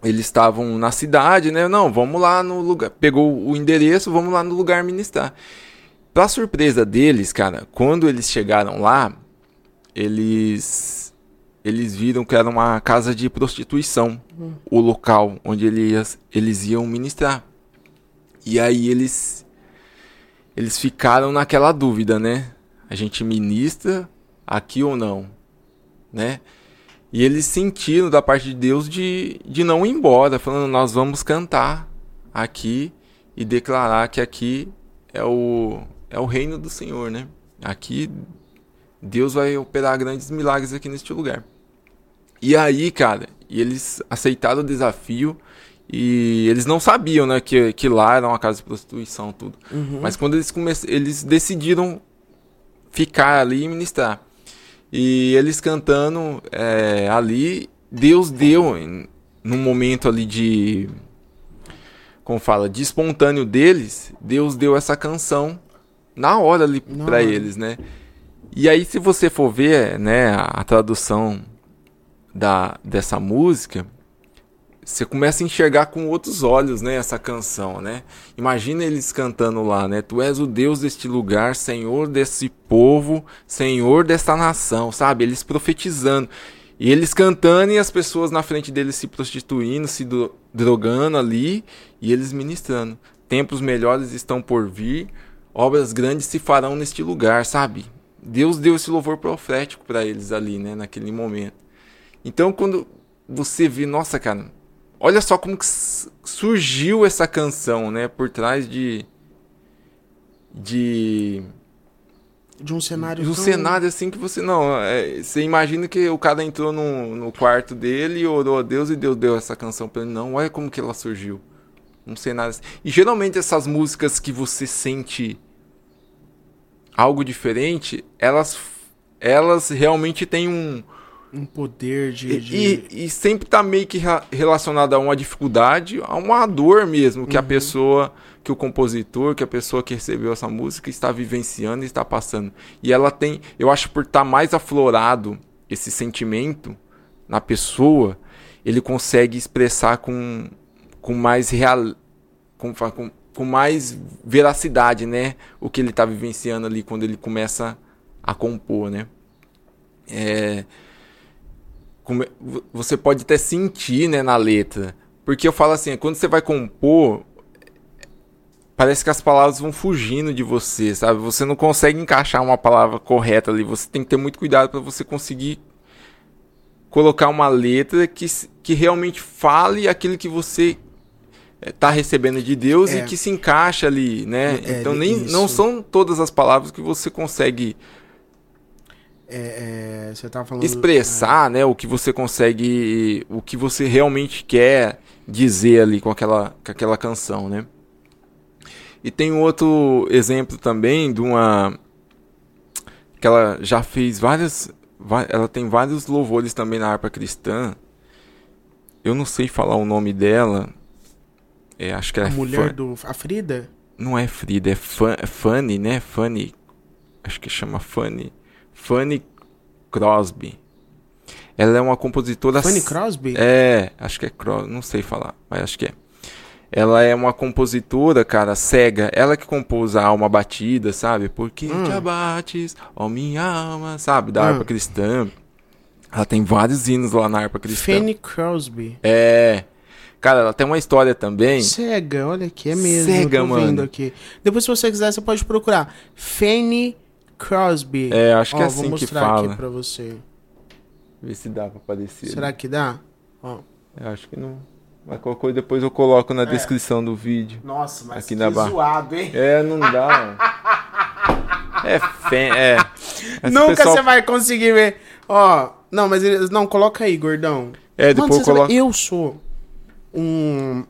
Eles estavam na cidade, né? Não, vamos lá no lugar. Pegou o endereço, vamos lá no lugar ministrar. Pra surpresa deles, cara, quando eles chegaram lá, eles eles viram que era uma casa de prostituição, o local onde eles, eles iam ministrar. E aí eles eles ficaram naquela dúvida, né? A gente ministra aqui ou não, né? E eles sentiram da parte de Deus de, de não ir embora, falando nós vamos cantar aqui e declarar que aqui é o é o reino do Senhor, né? Aqui Deus vai operar grandes milagres aqui neste lugar. E aí, cara, e eles aceitaram o desafio e eles não sabiam, né, que, que lá era uma casa de prostituição, tudo. Uhum. Mas quando eles eles decidiram ficar ali e ministrar. E eles cantando é, ali, Deus deu, em- num momento ali de. Como fala? De espontâneo deles, Deus deu essa canção na hora ali hora. eles, né? E aí, se você for ver, né, a, a tradução da, dessa música, você começa a enxergar com outros olhos, né, essa canção, né? Imagina eles cantando lá, né? Tu és o Deus deste lugar, Senhor desse povo, Senhor desta nação, sabe? Eles profetizando. E eles cantando e as pessoas na frente deles se prostituindo, se dro- drogando ali, e eles ministrando. Tempos melhores estão por vir, obras grandes se farão neste lugar, sabe? Deus deu esse louvor profético para eles ali, né, naquele momento. Então, quando você vê, nossa, cara, olha só como que surgiu essa canção, né, por trás de de De um cenário. de um tão- cenário assim que você não, é, você imagina que o cara entrou no, no quarto dele e orou a Deus e Deus deu essa canção para ele. Não, olha como que ela surgiu. Um cenário assim. E geralmente essas músicas que você sente algo diferente, elas elas realmente têm um Um poder de. e, de- e- e sempre tá meio que relacionado a uma dificuldade, a uma dor mesmo que a pessoa, que o compositor, que a pessoa que recebeu essa música está vivenciando e está passando. E ela tem, eu acho por estar mais aflorado esse sentimento na pessoa, ele consegue expressar com, com mais real, com, com, com mais veracidade, né, o que ele está vivenciando ali quando ele começa a compor, né? É, você pode até sentir, né, na letra. Porque eu falo assim, quando você vai compor, parece que as palavras vão fugindo de você, sabe? Você não consegue encaixar uma palavra correta ali. Você tem que ter muito cuidado para você conseguir colocar uma letra que, que realmente fale aquilo que você está recebendo de Deus É. e que se encaixa ali, né? É, então nem isso. não são todas as palavras que você consegue É, é, falando. expressar, né, o que você consegue, o que você realmente quer dizer ali com aquela, com aquela canção, né? E tem um outro exemplo também de uma que ela já fez várias, ela tem vários louvores também na harpa cristã. Eu não sei falar o nome dela. É, acho que A é mulher Fa- do. A Frida? não é Frida, é é Fanny, né? Fanny. Acho que chama Fanny. Fanny Crosby. Ela é uma compositora. Fanny Crosby? É, acho que é Crosby, não sei falar, mas acho que é. Ela é uma compositora, cara, cega. Ela que compôs a Alma Batida, sabe? Porque Hum. te abates, ó minha alma, sabe? Da Hum. harpa cristã. Ela tem vários hinos lá na harpa cristã. Fanny Crosby. É. Cara, ela tem uma história também. Cega, olha aqui, é mesmo. Cega, mano. Depois, se você quiser, você pode procurar. Fanny Crosby. É, acho que Ó, é vou assim que mostrar fala. aqui pra você. Vê se dá pra aparecer. Será que dá? Ó. Eu acho que não. Mas qualquer coisa depois eu coloco É. na descrição do vídeo. Nossa, mas Aqui na barra. zoado, hein? É, não dá. é fé, é. Esse Nunca pessoal- você vai conseguir ver. Ó, não, mas eles. Não, coloca aí, gordão. É, depois Mano, eu coloco. sabe, eu sou um.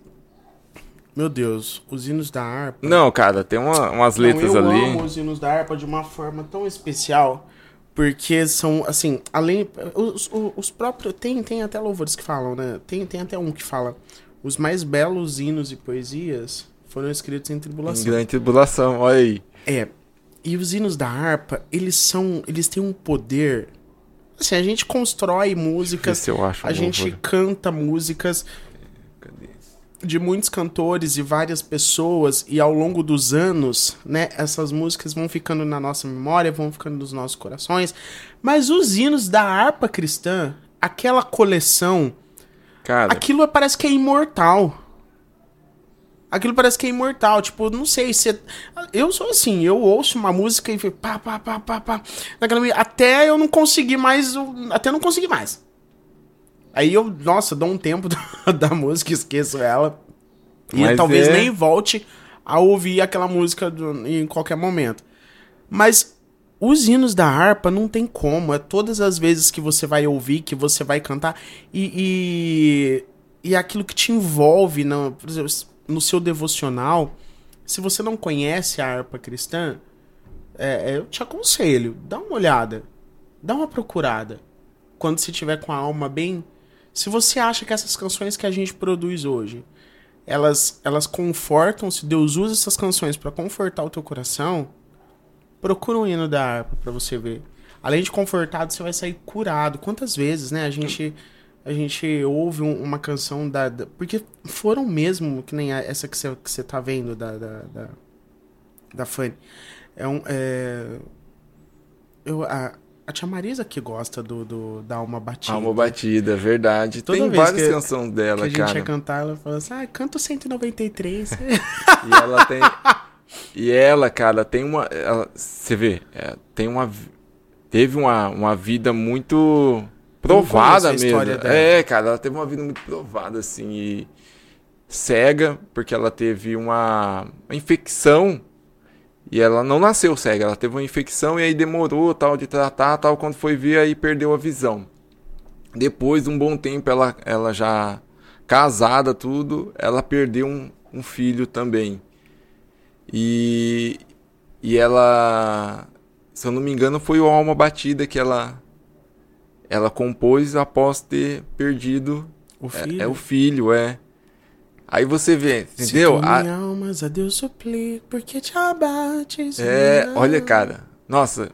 Meu Deus, os hinos da harpa. Não, cara, tem uma- umas Não, letras eu ali. amo os hinos da harpa de uma forma tão especial. Porque são, assim, além. Os, os, os próprios. Tem, tem até louvores que falam, né? Tem, tem até um que fala. Os mais belos hinos e poesias foram escritos em Em tribulação. grande tribulação, olha aí. É. E os hinos da harpa, eles são. Eles têm um poder. Assim, a gente constrói músicas. Esse eu acho. A gente louvor. canta músicas? De muitos cantores e várias pessoas e ao longo dos anos, né, essas músicas vão ficando na nossa memória, vão ficando nos nossos corações. Mas os hinos da harpa cristã, aquela coleção, Cara, aquilo parece que é imortal. Aquilo parece que é imortal, tipo, não sei se eu sou assim, eu ouço uma música e fico pá pá pá pá pá, naquela até eu não conseguir mais, até não conseguir mais. Aí eu, nossa, dou um tempo da, da música, esqueço ela. E Mas talvez é- nem volte a ouvir aquela música do- em qualquer momento. Mas os hinos da harpa não tem como. É todas as vezes que você vai ouvir, que você vai cantar. E, e, e aquilo que te envolve no, exemplo, no seu devocional. Se você não conhece a harpa cristã, é, é, eu te aconselho, dá uma olhada. Dá uma procurada. Quando você tiver com a alma bem. Se você acha que essas canções que a gente produz hoje, elas, elas confortam, se Deus usa essas canções para confortar o teu coração, procura um hino da harpa pra você ver. Além de confortado, você vai sair curado. Quantas vezes, né, a gente a gente ouve um- uma canção da, da- porque foram mesmo que nem essa que você que tá vendo da da, da, da Fanny. É um é, eu a, a tia Marisa que gosta do, do da alma batida. Alma Batida, verdade. Toda Tem várias que- canções que dela, a gente cara. ia cantar, ela fala assim: "Ah, canta o 193". E ela tem. e ela, cara, tem uma. ela- você vê, é, tem uma. Teve uma, uma vida muito provada a mesmo. É, cara, ela teve uma vida muito provada, assim. E cega, porque ela teve uma, uma infecção. E ela não nasceu cega, ela teve uma infecção e aí demorou tal de tratar, tal, quando foi ver aí perdeu a visão. Depois de um bom tempo ela, ela já casada tudo, ela perdeu um, um filho também. E e ela, se eu não me engano, foi o Alma Batida que ela ela compôs após ter perdido O é- filho. é, o filho, é. Aí você vê, Se entendeu? tu A- almas a Deus suplico, porque te abates. é, minha olha, cara. Nossa,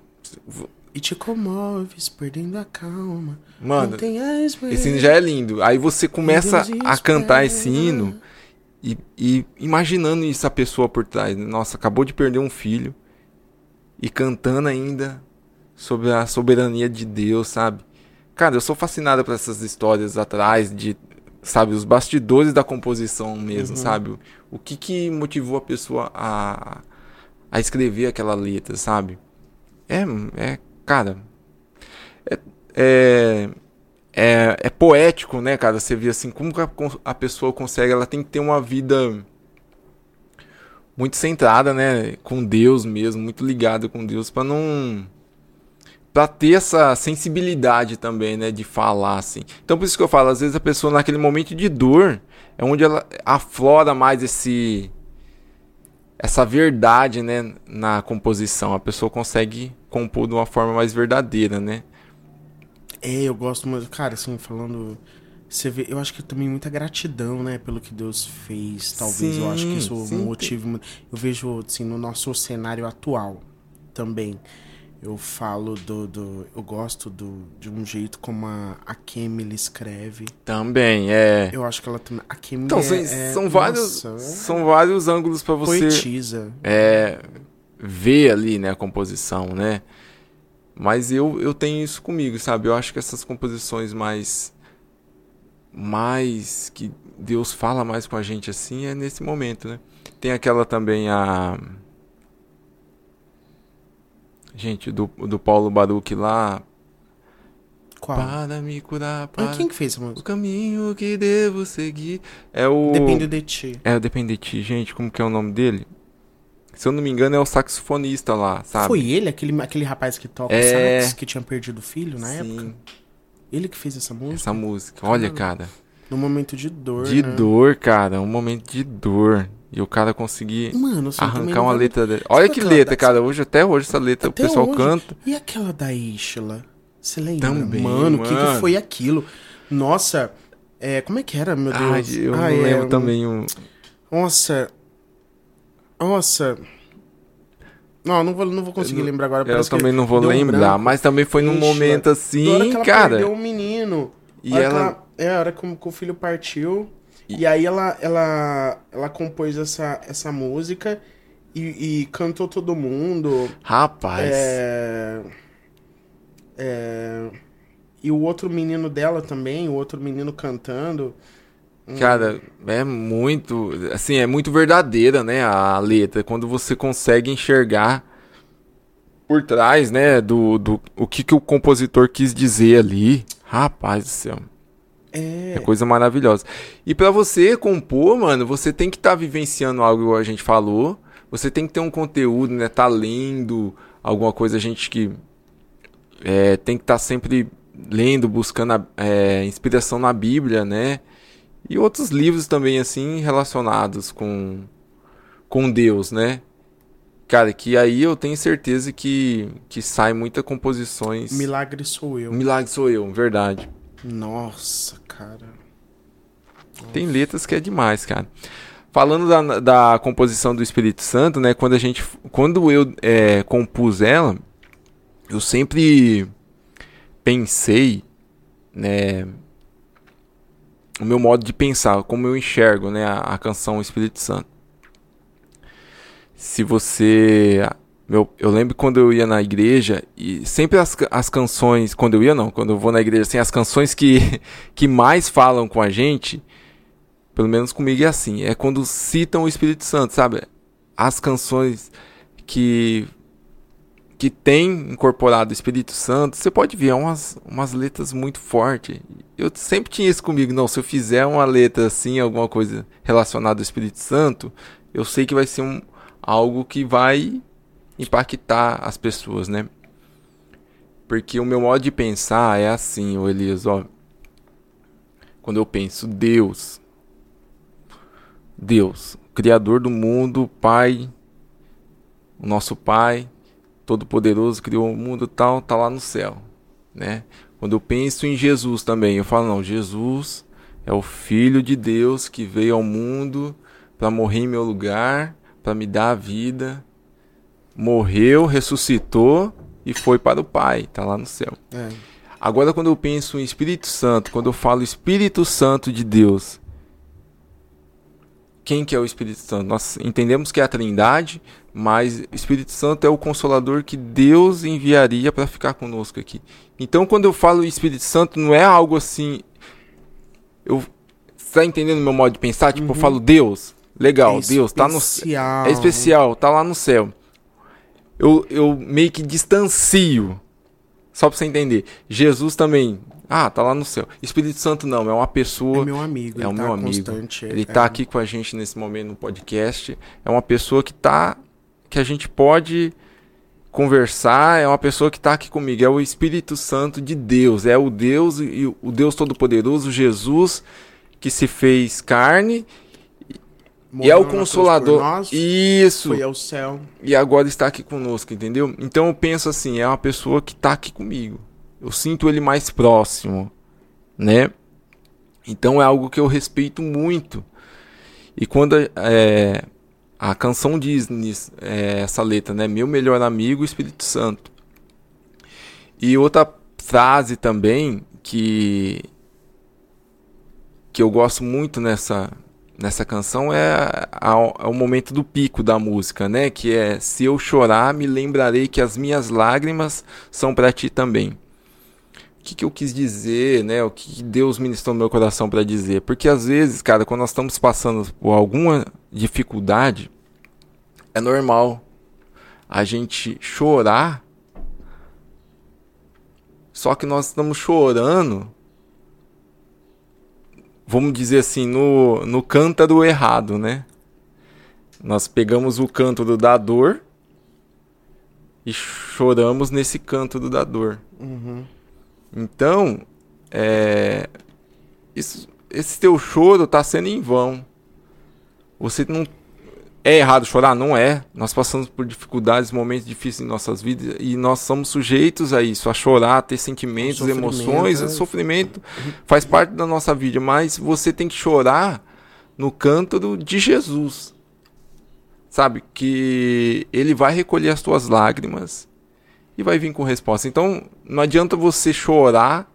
E te comoves, perdendo a calma. mano, esse hino já é lindo. Aí você começa a cantar esse hino e, e imaginando isso a pessoa por trás. né? Nossa, acabou de perder um filho e cantando ainda sobre a soberania de Deus, sabe? Cara, eu sou fascinado por essas histórias atrás de, sabe, os bastidores da composição mesmo, Uhum. sabe? O que que motivou a pessoa a, a escrever aquela letra, sabe? É, é, cara, é, é, é, é poético, né, cara? Você vê assim, como a, a pessoa consegue, ela tem que ter uma vida muito centrada, né, com Deus mesmo, muito ligada com Deus, pra não pra ter essa sensibilidade também, né, de falar assim. Então por isso que eu falo, às vezes a pessoa naquele momento de dor é onde ela aflora mais esse essa verdade, né, na composição. A pessoa consegue compor de uma forma mais verdadeira, né? É, eu gosto muito. Cara, assim, falando. Você vê, eu acho que também muita gratidão, né, pelo que Deus fez. Talvez eu acho que Sim, isso sim. motive muito. Eu vejo, assim, no nosso cenário atual também. Eu falo do. do eu gosto do, de um jeito como a, a Kemily escreve. Também, é. Eu acho que ela também. A Kemily Então, é, são, é- são vários, nossa, é são vários ângulos pra você Poetisa. é, ver ali, né, a composição, né? Mas eu, eu tenho isso comigo, sabe? Eu acho que essas composições mais mais que Deus fala mais com a gente assim é nesse momento, né? Tem aquela também a Gente, do, do Paulo Baruch lá, Qual? para me curar, para Mas quem que fez essa o música? caminho que devo seguir. É o Depende de ti. É o Depende de Ti, gente, como que é o nome dele? Se eu não me engano é o saxofonista lá, sabe? Foi ele, aquele, aquele rapaz que toca É. sax, que tinha perdido o filho na Sim, época? Ele que fez essa música? essa música. Olha, cara, No momento de dor. de né? dor, cara, um momento de dor. E o cara conseguir Mano, assim, arrancar uma letra dele. Olha Sabe que letra, da- cara. Hoje, até hoje, essa letra Até o pessoal hoje. canta. E aquela da Ishla? Você lembra? Também, mano, o que, que foi aquilo? Nossa, é, como é que era, meu Ai, Deus? eu Ah, não é, lembro um- também um. Nossa. Nossa. Não, não vou, não vou conseguir Eu lembrar agora. Eu também não vou um lembrar, branco. mas também foi num Ishla. momento assim, que ela cara. perdeu o menino. E ela. ela- É, a hora que, que o filho partiu. E- E, aí ela, ela, ela compôs essa, essa música e, e cantou todo mundo. Rapaz. É, é, e o outro menino dela também, o outro menino cantando. Cara, é muito, assim, é muito verdadeira, né, a letra, quando você consegue enxergar por trás, né, do, do o que, que o compositor quis dizer ali. Rapaz do céu, É, é coisa maravilhosa. E pra você compor, mano, você tem que estar vivenciando algo igual a gente falou, você tem que ter um conteúdo, né, tá lendo alguma coisa, a gente que é, tem que estar sempre lendo, buscando a- é, inspiração na Bíblia, né, e outros livros também, assim, relacionados com, com Deus, né? Cara, que aí eu tenho certeza que, que sai muita composições. Milagre sou eu. Milagre sou eu, verdade. Nossa, cara. Tem letras que é demais, cara. Falando da, da composição do Espírito Santo, né? Quando a gente. Quando eu é, compus ela, eu sempre pensei, né? O meu modo de pensar, como eu enxergo, né? A, a canção Espírito Santo. Se você. Meu, eu lembro quando eu ia na igreja e sempre as, as canções. Quando eu ia, não, quando eu vou na igreja, assim, as canções que, que mais falam com a gente, pelo menos comigo é assim, é quando citam o Espírito Santo, sabe? As canções que que tem incorporado o Espírito Santo, você pode ver é umas, umas letras muito fortes. Eu sempre tinha isso comigo, não, se eu fizer uma letra assim, alguma coisa relacionada ao Espírito Santo, eu sei que vai ser um, algo que vai impactar as pessoas, né? Porque o meu modo de pensar é assim, ô Elias, ó. Quando eu penso Deus, Deus, Criador do mundo, Pai, o nosso Pai, Todo-Poderoso, criou o mundo tal, tá lá no céu, né? Quando eu penso em Jesus também, eu falo, não, Jesus é o Filho de Deus que veio ao mundo para morrer em meu lugar, para me dar a vida, morreu, ressuscitou e foi para o Pai, tá lá no céu. É. Agora, quando eu penso em Espírito Santo, quando eu falo Espírito Santo de Deus, quem que é o Espírito Santo? Nós entendemos que é a Trindade, mas Espírito Santo é o consolador que Deus enviaria para ficar conosco aqui. Então, quando eu falo Espírito Santo, não é algo assim. Eu, você tá entendendo meu modo de pensar? Tipo, eu falo Deus, legal, É Deus tá no é especial, tá lá no céu. Eu, eu meio que distancio. Só pra você entender. Jesus também. Ah, tá lá no céu. Espírito Santo não, é uma pessoa. É meu amigo. É ele o tá meu amigo. Ele é. tá aqui com a gente nesse momento no podcast. É uma pessoa que tá. que a gente pode conversar. É uma pessoa que tá aqui comigo. É o Espírito Santo de Deus. É o Deus e o Deus Todo-Poderoso, Jesus, que se fez carne. E é o consolador. nós, Isso. Foi ao céu. e agora está aqui conosco, entendeu? Então eu penso assim, é uma pessoa que está aqui comigo. Eu sinto ele mais próximo, né? Então é algo que eu respeito muito. E quando é, a canção diz é, essa letra, né? Meu melhor amigo, Espírito Santo. E outra frase também que que eu gosto muito nessa nessa canção é, a, o momento do pico da música, né? Que é se eu chorar, me lembrarei que as minhas lágrimas são para ti também. O que, que eu quis dizer, né? O que Deus ministrou no meu coração para dizer? Porque às vezes, cara, quando nós estamos passando por alguma dificuldade, é normal a gente chorar. Só que nós estamos chorando vamos dizer assim, no, no cântaro errado, né? Nós pegamos o cântaro da dor e choramos nesse cântaro da dor. Uhum. Então, é, isso, esse teu choro está sendo em vão. Você não é errado chorar? Não é. Nós passamos por dificuldades, momentos difíceis em nossas vidas e nós somos sujeitos a isso, a chorar, a ter sentimentos, emoções, é... sofrimento faz parte da nossa vida, mas você tem que chorar no cântaro de Jesus. Sabe? Que ele vai recolher as tuas lágrimas e vai vir com resposta. Então, não adianta você chorar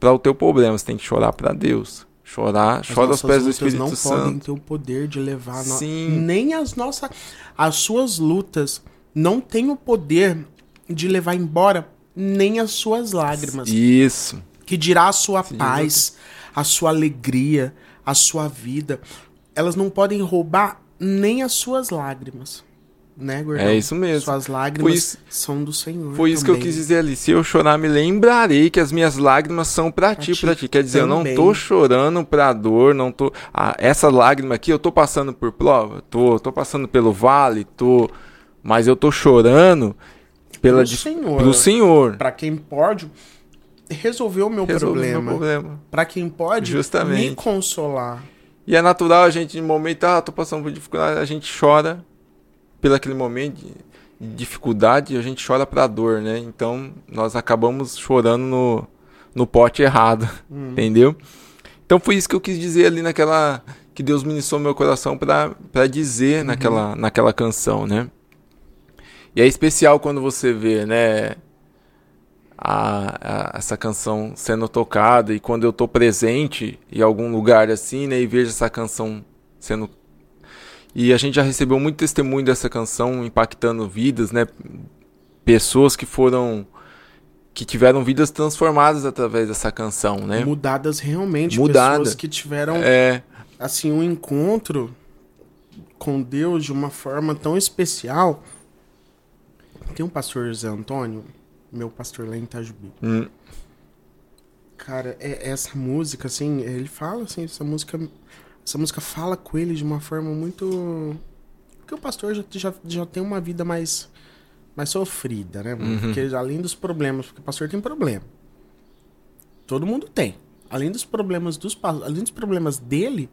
para o teu problema, você tem que chorar para Deus. Chorar, as chora aos pés do Espírito não Santo. podem ter o poder de levar. No... nem as nossas as suas lutas não têm o poder de levar embora nem as suas lágrimas. Isso. Que dirá a sua Sim. paz, a sua alegria, a sua vida. Elas não podem roubar nem as suas lágrimas né, Gordão? É isso mesmo. Suas lágrimas isso, são do Senhor. Foi isso também. que eu quis dizer ali. Se eu chorar, me lembrarei que as minhas lágrimas são para ti, para ti. Quer dizer, também. eu não tô chorando pra dor, não tô. Ah, essa lágrima aqui, eu tô passando por prova? Tô, tô passando pelo vale, tô. Mas eu tô chorando pela pro Senhor. Pro Senhor. Pra quem pode resolver o meu Resolver problema. Problema. Pra quem pode Justamente. me consolar. E é natural a gente, no momento, ah, tô passando por dificuldade, a gente chora pelo aquele momento de dificuldade, a gente chora pra dor, né? Então, nós acabamos chorando no, no pote errado, hum. entendeu? Então, foi isso que eu quis dizer ali naquela... Que Deus ministrou meu coração para dizer uhum. naquela, naquela canção, né? E é especial quando você vê, né? A, a, essa canção sendo tocada e quando eu tô presente em algum lugar assim, né? E vejo essa canção sendo e a gente já recebeu muito testemunho dessa canção impactando vidas, né? Pessoas que foram que tiveram vidas transformadas através dessa canção, né? Mudadas realmente, Mudada. pessoas que tiveram é... assim um encontro com Deus de uma forma tão especial. Tem um pastor José Antônio, meu pastor lá em Itajubi. Hum. Cara, é, essa música, assim, ele fala assim, essa música essa música fala com ele de uma forma muito. Porque o pastor já, já, já tem uma vida mais, mais sofrida, né? Uhum. Porque além dos problemas, porque o pastor tem problema. Todo mundo tem. Além dos problemas dos além dos problemas dele,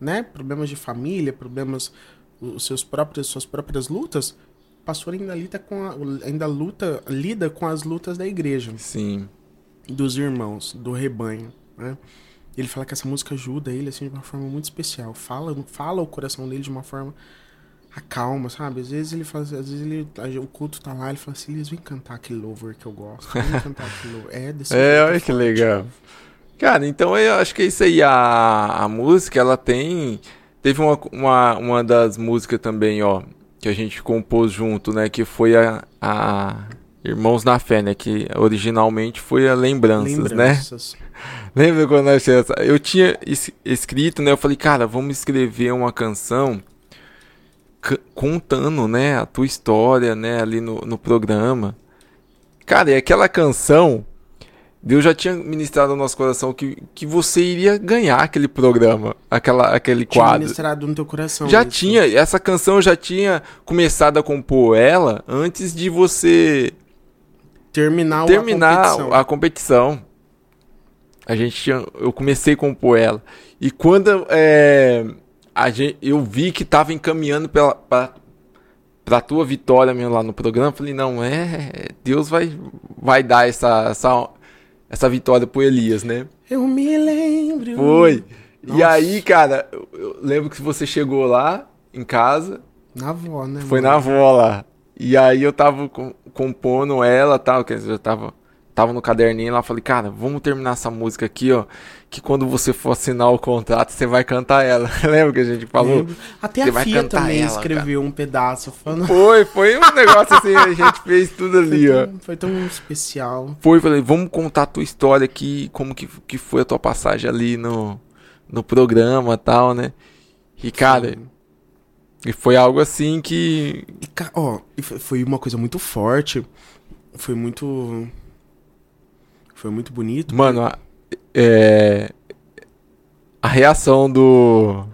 né? Problemas de família, problemas os seus próprios suas próprias lutas, o pastor ainda lida com a, ainda luta lida com as lutas da igreja. Sim. Dos irmãos, do rebanho, né? Ele fala que essa música ajuda ele assim de uma forma muito especial. Fala, fala o coração dele de uma forma acalma, sabe? Às vezes ele faz, às vezes ele o culto tá lá, ele fala assim, eles vêm cantar aquele louvor que eu gosto. Vem cantar aquele louvor. É desse É, olha que legal. Cara, então eu acho que é isso aí a, a música, ela tem teve uma, uma, uma das músicas também, ó, que a gente compôs junto, né, que foi a, a Irmãos na Fé, né, que originalmente foi a Lembranças, né? Lembranças. né? Lembra quando nós Eu tinha escrito, né? Eu falei, cara, vamos escrever uma canção contando, né, a tua história, né, ali no, no programa. Cara, e aquela canção, Deus já tinha ministrado no nosso coração que, que você iria ganhar aquele programa, aquela, aquele tinha quadro. ministrado no teu coração. Já isso. tinha, essa canção eu já tinha começado a compor ela antes de você terminar, terminar a competição. A competição. A gente tinha, eu comecei a compor ela. E quando é, a gente, eu vi que tava encaminhando pela, pra, pra tua vitória mesmo lá no programa, falei, não, é. Deus vai, vai dar essa, essa, essa vitória pro Elias, né? Eu me lembro. Foi. Nossa. E aí, cara, eu, lembro que você chegou lá em casa. Na avó, né? Foi mano? na avó lá. E aí eu tava com, compondo ela tal, que eu tava, tava no caderninho lá, falei, cara, vamos terminar essa música aqui, ó. Que quando você for assinar o contrato, você vai cantar ela. Lembra que a gente falou? Até Você a Fia também ela, escreveu um pedaço falando. Foi, foi um negócio assim, a gente fez tudo ali, Foi ó. tão, foi tão especial. Foi, falei, vamos contar a tua história aqui, como que, que foi a tua passagem ali no, no programa e tal, né? E, cara, e foi algo assim que. E, ó, foi uma coisa muito forte. Foi muito. Foi muito bonito. Mano, a, é, a reação do.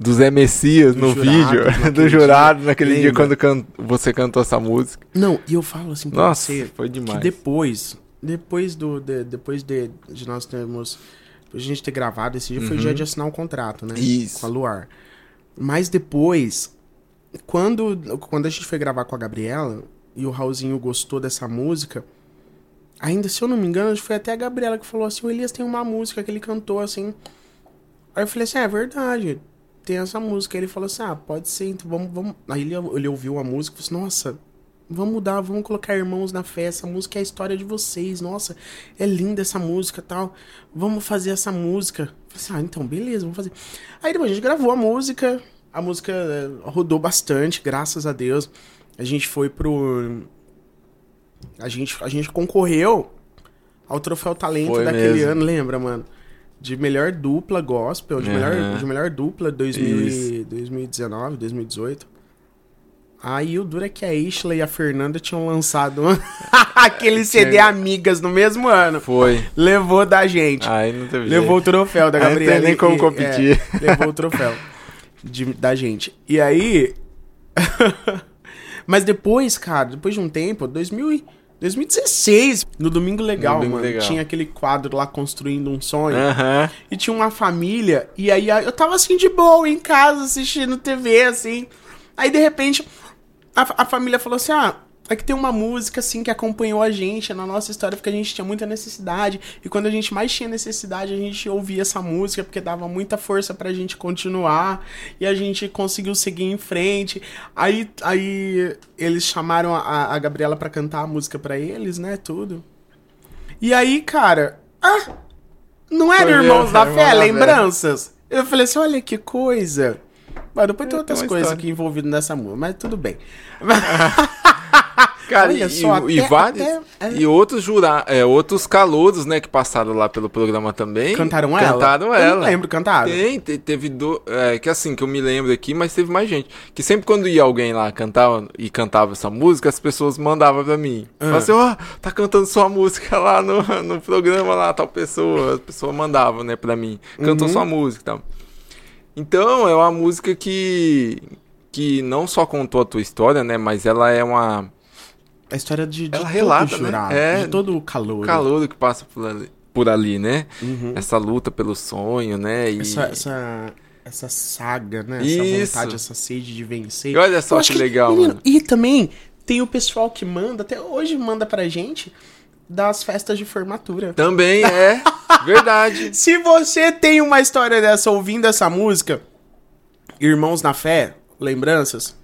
Do Zé Messias Do no jurado, vídeo, do jurado naquele dia quando can- você cantou essa música. Não, e eu falo assim pra Nossa, você. foi Que demais. depois, depois do, de, depois de, de nós termos, depois de a gente ter gravado esse dia, foi o dia de assinar um contrato, né? Uhum. Isso. Com a Luar. Mas depois, quando, quando a gente foi gravar com a Gabriela e o Raulzinho gostou dessa música, ainda se eu não me engano, foi até a Gabriela que falou assim: o Elias tem uma música que ele cantou assim. Aí eu falei assim: é, é verdade. Tem essa música. Aí ele falou assim: ah, pode ser, então vamos. vamos. Aí ele, ele ouviu a música e falou assim: nossa, Vamos mudar, vamos colocar irmãos na fé. Essa música é a história de vocês. Nossa, é linda essa música tal. Vamos fazer essa música. Eu falei assim, ah, então, beleza, vamos fazer. Aí depois a gente gravou a música. A música eh, rodou bastante, graças a Deus. A gente foi pro. A gente, a gente concorreu ao Troféu Talento Foi daquele mesmo. ano, lembra, mano? De melhor dupla gospel, de, Aham. melhor, de melhor dupla 2000 Isso. e 2019, 2018. Aí o duro é que a Isla e a Fernanda tinham lançado aquele CD Amigas no mesmo ano. Foi. Levou da gente. Aí não teve levou o jeito. troféu da Aí não tem Gabriela. nem como e- competir. é, levou o troféu de- da gente. E aí. Mas depois, cara, depois de um tempo, 2000 e- 2016, no Domingo Legal, Domingo mano, Legal. tinha aquele quadro lá construindo um sonho. Aham. E tinha uma família, e aí eu tava assim de boa em casa, assistindo TV, assim. Aí de repente a, a família falou assim: ah, aqui tem uma música assim que acompanhou a gente na nossa história, porque a gente tinha muita necessidade. E quando a gente mais tinha necessidade, a gente ouvia essa música, porque dava muita força pra gente continuar. E a gente conseguiu seguir em frente. Aí, aí eles chamaram a, a Gabriela pra cantar a música pra eles, né? Tudo. E aí, cara. Ah! Não era Foi Irmãos da Fé, lembranças? Eu falei assim, olha que coisa. Mas depois tem É, outras coisas aqui envolvidas nessa música, mas tudo bem. Cara, Olha e, só, e até- vários. até-. E outros jura, é, outros calouros, né, que passaram lá pelo programa também. Cantaram ela? Cantaram Eu ela. não lembro, cantaram. Tem, te- teve do, é, que assim, que eu me lembro aqui, mas teve mais gente. Que sempre quando ia alguém lá cantar e cantava essa música, as pessoas mandavam pra mim. Ah. Falavam assim, ó, tá cantando sua música lá no, no programa lá, tal pessoa. A pessoa mandava, né, pra mim. Cantou Uhum. sua música e tal. Então, é uma música que. Que não só contou a tua história, né? Mas ela é uma. A história de, de Ela todo relata, o né? É, de todo o calor. calor que passa por ali, por ali, né? Uhum. Essa luta pelo sonho, né? E, Essa, essa, essa saga, né? Isso. Essa vontade, essa sede de vencer. e olha só acho que legal, mano. E também tem o pessoal que manda, até hoje manda pra gente, das festas de formatura. Também é verdade. Se você tem uma história dessa ouvindo essa música, Irmãos na Fé, lembranças.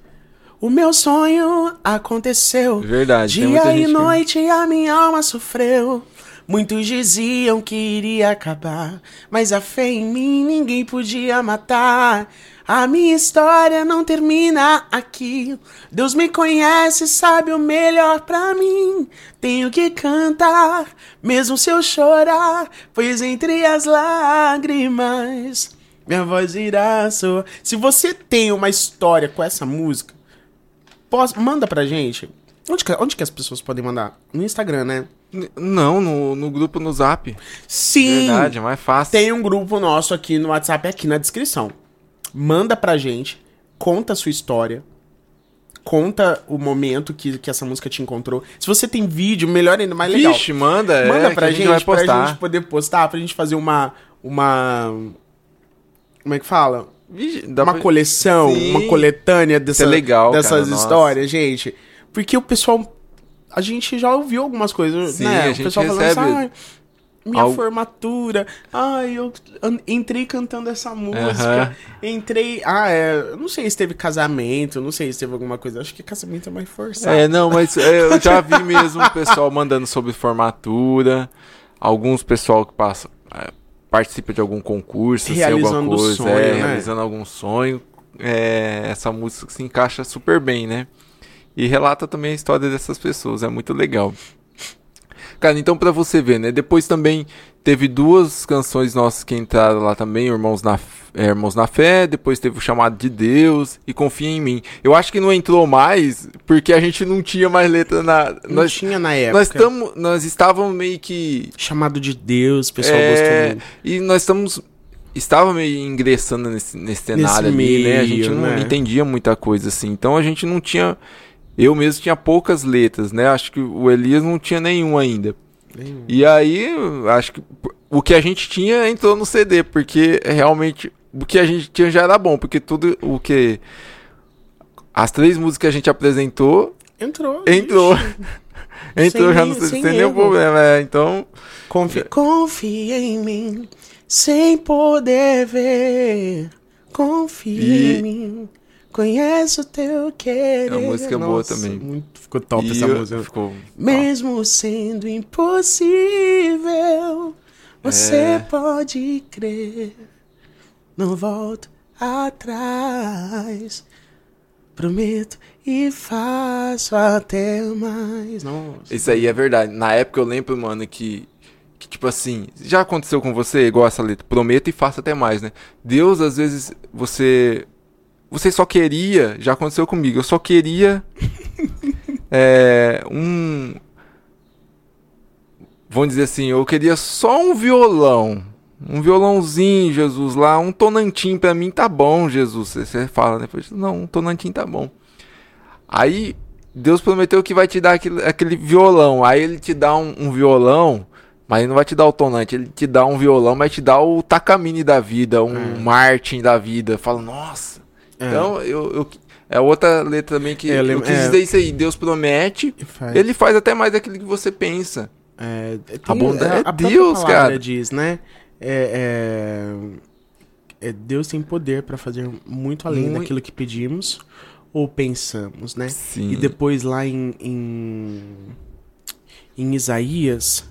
O meu sonho aconteceu. Verdade. Dia e gente que- noite a minha alma sofreu. Muitos diziam que iria acabar, mas a fé em mim ninguém podia matar. A minha história não termina aqui. Deus me conhece, sabe o melhor pra mim. Tenho que cantar, mesmo se eu chorar, pois entre as lágrimas minha voz irá soar. Se você tem uma história com essa música, Posso- manda pra gente. Onde que, onde que as pessoas podem mandar? No Instagram, né? N- Não, no, no grupo no Zap. Sim! Verdade, é mais fácil. Tem um grupo nosso aqui no WhatsApp, aqui na descrição. Manda pra gente, conta a sua história, conta o momento que, que essa música te encontrou. Se você tem vídeo, melhor ainda, mais legal. Vixe, manda, é, Manda que pra gente, vai pra gente poder postar, pra gente fazer uma. Uma. Como é que fala? Uma pra- coleção, Sim. uma coletânea dessa, Isso é legal, dessas cara, nossa. histórias, gente. Porque o pessoal. A gente já ouviu algumas coisas, Sim, né? o pessoal recebe- falando assim, "Ah, minha Al- formatura. Ai, eu entrei cantando essa música. Entrei. Ah, é. Não sei se teve casamento, não sei se teve alguma coisa. Acho que casamento é mais forçado. É, não, mas é, eu já vi mesmo o pessoal mandando sobre formatura, alguns pessoal que passa, é, participa de algum concurso, assim, alguma Realizando coisa, sonho, é, né? realizando algum sonho. É, essa música se encaixa super bem, né? E relata também a história dessas pessoas, é muito legal. Cara, então pra você ver, né? Depois também teve duas canções nossas que entraram lá também, Irmãos na, é, Irmãos na Fé, depois teve o Chamado de Deus e Confia em Mim. Eu acho que não entrou mais porque a gente não tinha mais letra na... Não Nós, tinha na época. nós, tamo, nós estávamos meio que... Chamado de Deus, o pessoal é, gostou e nós estamos... Estava meio ingressando nesse, nesse cenário ali, né? A gente meio, não né? entendia muita coisa assim. Então a gente não tinha... Eu mesmo tinha poucas letras, né? Acho que o Elias não tinha nenhum ainda. E aí, acho que o que a gente tinha entrou no CD, porque realmente o que a gente tinha já era bom, porque tudo o que. As três músicas que a gente apresentou, Entrou. entrou. Entrou Sem já nem- CD sem sem nenhum erro. problema. é, então, Confia, confia em mim, sem poder ver. Confia E- em mim, conhece o teu querer. É uma música boa Nossa, também. Muito, ficou top e essa eu- música. ficou. Mesmo sendo impossível, você É. pode crer. Não volto atrás. Prometo e faço até mais. Nossa. Isso aí é verdade. Na época eu lembro, mano, que. Que tipo assim, já aconteceu com você igual essa letra? Prometo e faço até mais, né? Deus, às vezes, você. Você só queria. Já aconteceu comigo. Eu só queria. é, um. Vamos dizer assim, eu queria só um violão. Um violãozinho, Jesus, lá. Um tonantinho pra mim tá bom, Jesus. Você- fala, né? Não, um tonantinho tá bom. Aí Deus prometeu que vai te dar aquele, aquele violão. Aí ele te dá um, um violão, mas ele não vai te dar o tonante. Ele te dá um violão, mas te dá o Takamine da vida, um É. Martin da vida. Fala, nossa. É. Então, eu, eu- é outra letra também que É, eu eu, quis é. dizer isso aí. Deus promete, faz. ele faz até mais daquilo que você pensa. É, tem- A bondade é própria Deus, palavra cara. diz, né? É, é- é Deus tem poder pra fazer muito além Muito. daquilo que pedimos ou pensamos, né? Sim. E depois lá em, em, em Isaías,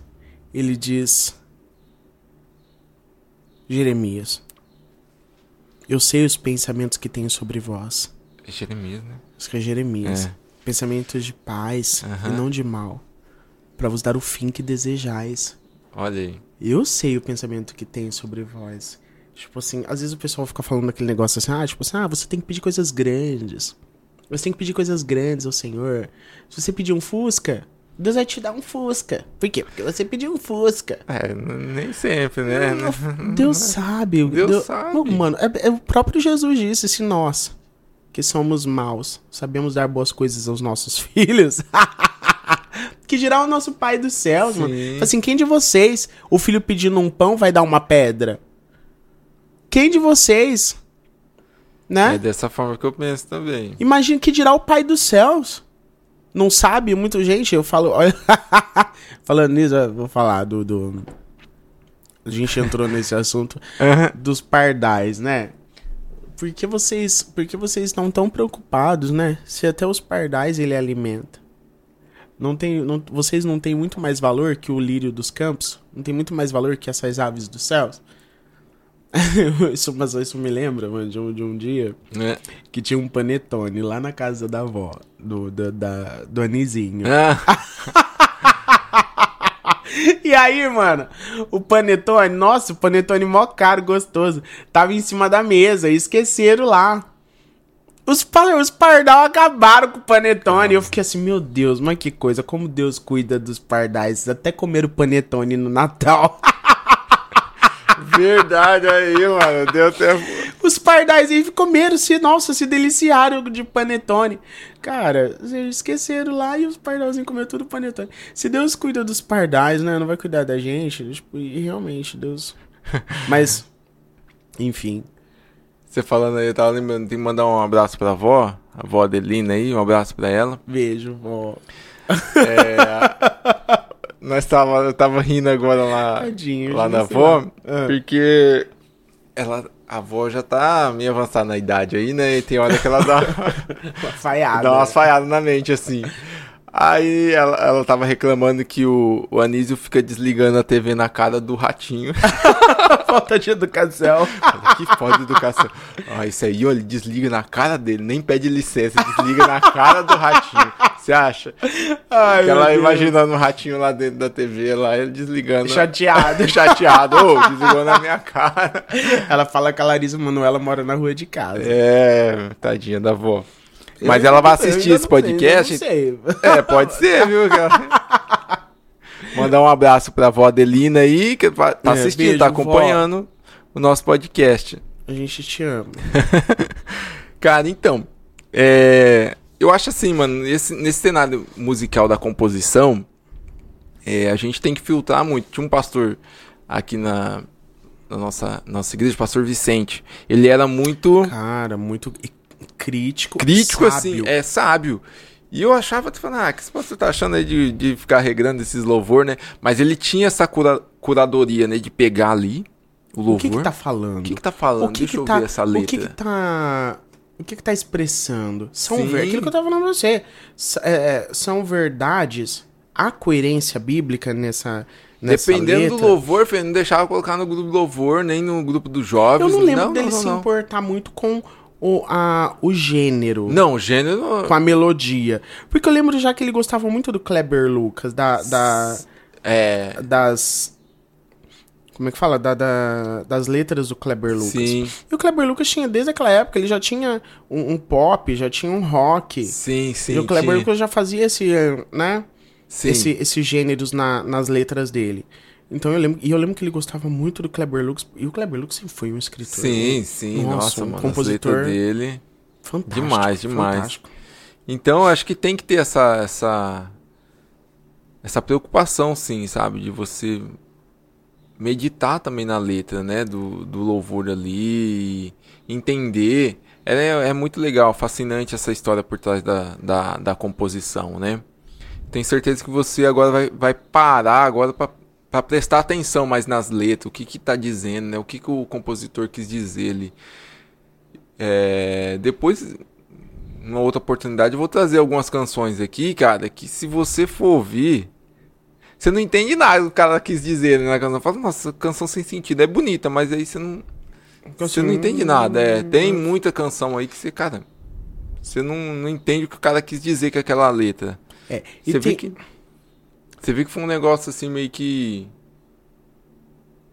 ele diz: Jeremias, eu sei os pensamentos que tenho sobre vós. É Jeremias, né? Isso que é Jeremias. É. Pensamentos de paz e não de mal, para vos dar o fim que desejais. Olha aí. Eu sei o pensamento que tem sobre vós. Tipo assim, às vezes o pessoal fica falando aquele negócio assim, ah, tipo assim, ah, você tem que pedir coisas grandes. Você tem que pedir coisas grandes ao Senhor. Se você pedir um Fusca, Deus vai te dar um Fusca. Por quê? Porque você pediu um Fusca. É, nem sempre, né? Deus sabe. Deus sabe. Não, mano, é, é o próprio Jesus disse, se nós, que somos maus, sabemos dar boas coisas aos nossos filhos, que dirá o nosso Pai dos céus, mano. Fala Assim, quem de vocês, o filho pedindo um pão, vai dar uma pedra? Quem de vocês, né? É dessa forma que eu penso também. Imagina que dirá o Pai dos céus. Não sabe? Muita gente, eu falo. Olha, falando nisso, eu vou falar do, do. A gente entrou nesse assunto dos pardais, né? Por que vocês, por que vocês estão tão preocupados, né? Se até os pardais ele alimenta. Não tem, não, vocês não têm muito mais valor que o lírio dos campos? Não tem muito mais valor que essas aves dos céus? isso, mas isso me lembra, mano, de um, de um dia Né? que tinha um panetone lá na casa da avó, do, do, da, do Anizinho. Ah, E aí, mano, o panetone, nossa, o panetone mó caro, gostoso, tava em cima da mesa e esqueceram lá. Os, os pardal acabaram com o panetone. Eu fiquei assim, meu Deus, mas que coisa, como Deus cuida dos pardais. Até comer o panetone no Natal. verdade aí, mano. Deu até. Os pardais aí comeram, se, nossa, se deliciaram de panetone. Cara, eles esqueceram lá e os pardalzinhos comeram tudo panetone. Se Deus cuida dos pardais, né? Não vai cuidar da gente. Tipo, e realmente, Deus. Mas, enfim. Você falando aí, eu tava lembrando, tem que mandar um abraço pra avó, a avó Adelina aí, um abraço pra ela. Beijo, vó. É, a- nós tava, eu tava rindo agora lá, Tadinho, lá na avó, lá. Ah. porque ela, a avó já tá meio avançada na idade aí, né? E tem hora que ela dá, Falhada. dá umas falhadas na mente, assim. Aí ela, ela tava reclamando que o, o Anísio fica desligando a TV na cara do ratinho. falta de educação. Olha, que foda de educação. Ah, isso aí, ele desliga na cara dele, nem pede licença, desliga na cara do ratinho. Você acha? Ai, ela imaginando o ratinho lá dentro da TV, lá, ele desligando. Chateado. Chateado. Ô, desligou na minha cara. Ela fala que a Larissa Manoela mora na rua de casa. É, tadinha da avó. Mas Eu ela vai assistir esse não sei, podcast? eu não sei. É, pode ser, viu? Mandar um abraço pra avó Adelina aí, que tá É, assistindo, beijo, tá vó. acompanhando o nosso podcast. A gente te ama. Cara, então, é, eu acho assim, mano, esse- nesse cenário musical da composição, é, a gente tem que filtrar muito. Tinha um pastor aqui na, na nossa, nossa igreja, o pastor Vicente. Ele era muito Cara, muito crítico. crítico, sábio. assim, é sábio. E eu achava, tu falando, ah, o que pastor tá achando aí de, de ficar regrando esses louvor, né? Mas ele tinha essa cura- curadoria, né, de pegar ali o louvor. O que que tá falando? O que que tá falando? O que Deixa que eu tá, ver essa letra. O que que tá... O que que tá expressando? São Sim. ver... Aquilo que eu tava falando pra você. S- é, são verdades... Há coerência bíblica nessa, nessa Dependendo letra? do louvor, Fê, não deixava colocar no grupo do louvor, nem no grupo dos jovens. Eu não lembro não, dele não, se não. importar muito com o, a, o gênero. Não, gênero. Com a melodia. Porque eu lembro já que ele gostava muito do Kleber Lucas, da, da, É. das... Como é que fala? Da, da- das letras do Kleber Lucas. Sim, E o Kleber Lucas tinha, desde aquela época, ele já tinha um, um pop, já tinha um rock. sim, sim. e o Kleber tinha. Lucas já fazia esse, né? Sim. Esse, esses gêneros na- nas letras dele. Então eu lembro, e eu lembro que ele gostava muito do Kleber Lucas. E o Kleber Lucas sempre foi um escritor. Sim, né? sim. Nossa, Nossa, um mano. compositor dele. Fantástico. Demais, demais. fantástico. Então, eu acho que tem que ter essa, essa, essa preocupação, sim, sabe? De você meditar também na letra, né? Do, do louvor ali, entender. É, é muito legal, fascinante essa história por trás da, da, da composição, né? Tenho certeza que você agora vai, vai parar agora para prestar atenção mais nas letras, o que que tá dizendo, né? O que que o compositor quis dizer ali. É, depois, numa outra oportunidade, eu vou trazer algumas canções aqui, cara, que se você for ouvir, você não entende nada do que o cara quis dizer né, na canção. Fala, nossa, canção sem sentido, é bonita, mas aí você não, você não entende nada. É, tem muita canção aí que você, cara, você não, não entende o que o cara quis dizer com aquela letra. É, e Você tem- vê que. Você vê que foi um negócio assim meio que.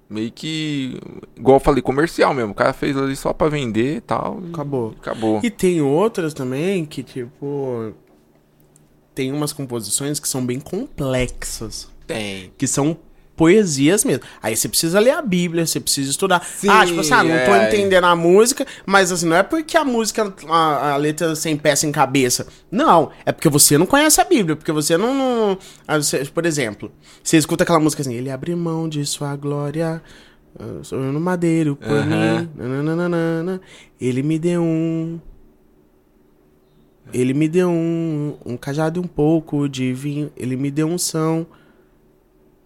Meio que. Igual eu falei, comercial mesmo. O cara fez ali só pra vender e tal. e Acabou. Acabou. E tem outras também que, tipo. Tem umas composições que são bem complexas. Tem. Que são poesias mesmo. Aí você precisa ler a Bíblia, você precisa estudar. Sim, ah, tipo assim, ah, não tô é. entendendo a música, mas assim, não é porque a música, a, a letra sem pé, sem cabeça. Não, é porque você não conhece a Bíblia, porque você não. não ah, você- por exemplo, você escuta aquela música assim, ele abre mão de sua glória. ah, Sou eu no madeiro por Aham. mim. nananana, ele me deu um. Ele me deu um, um cajado e um pouco de vinho. Ele me deu um são.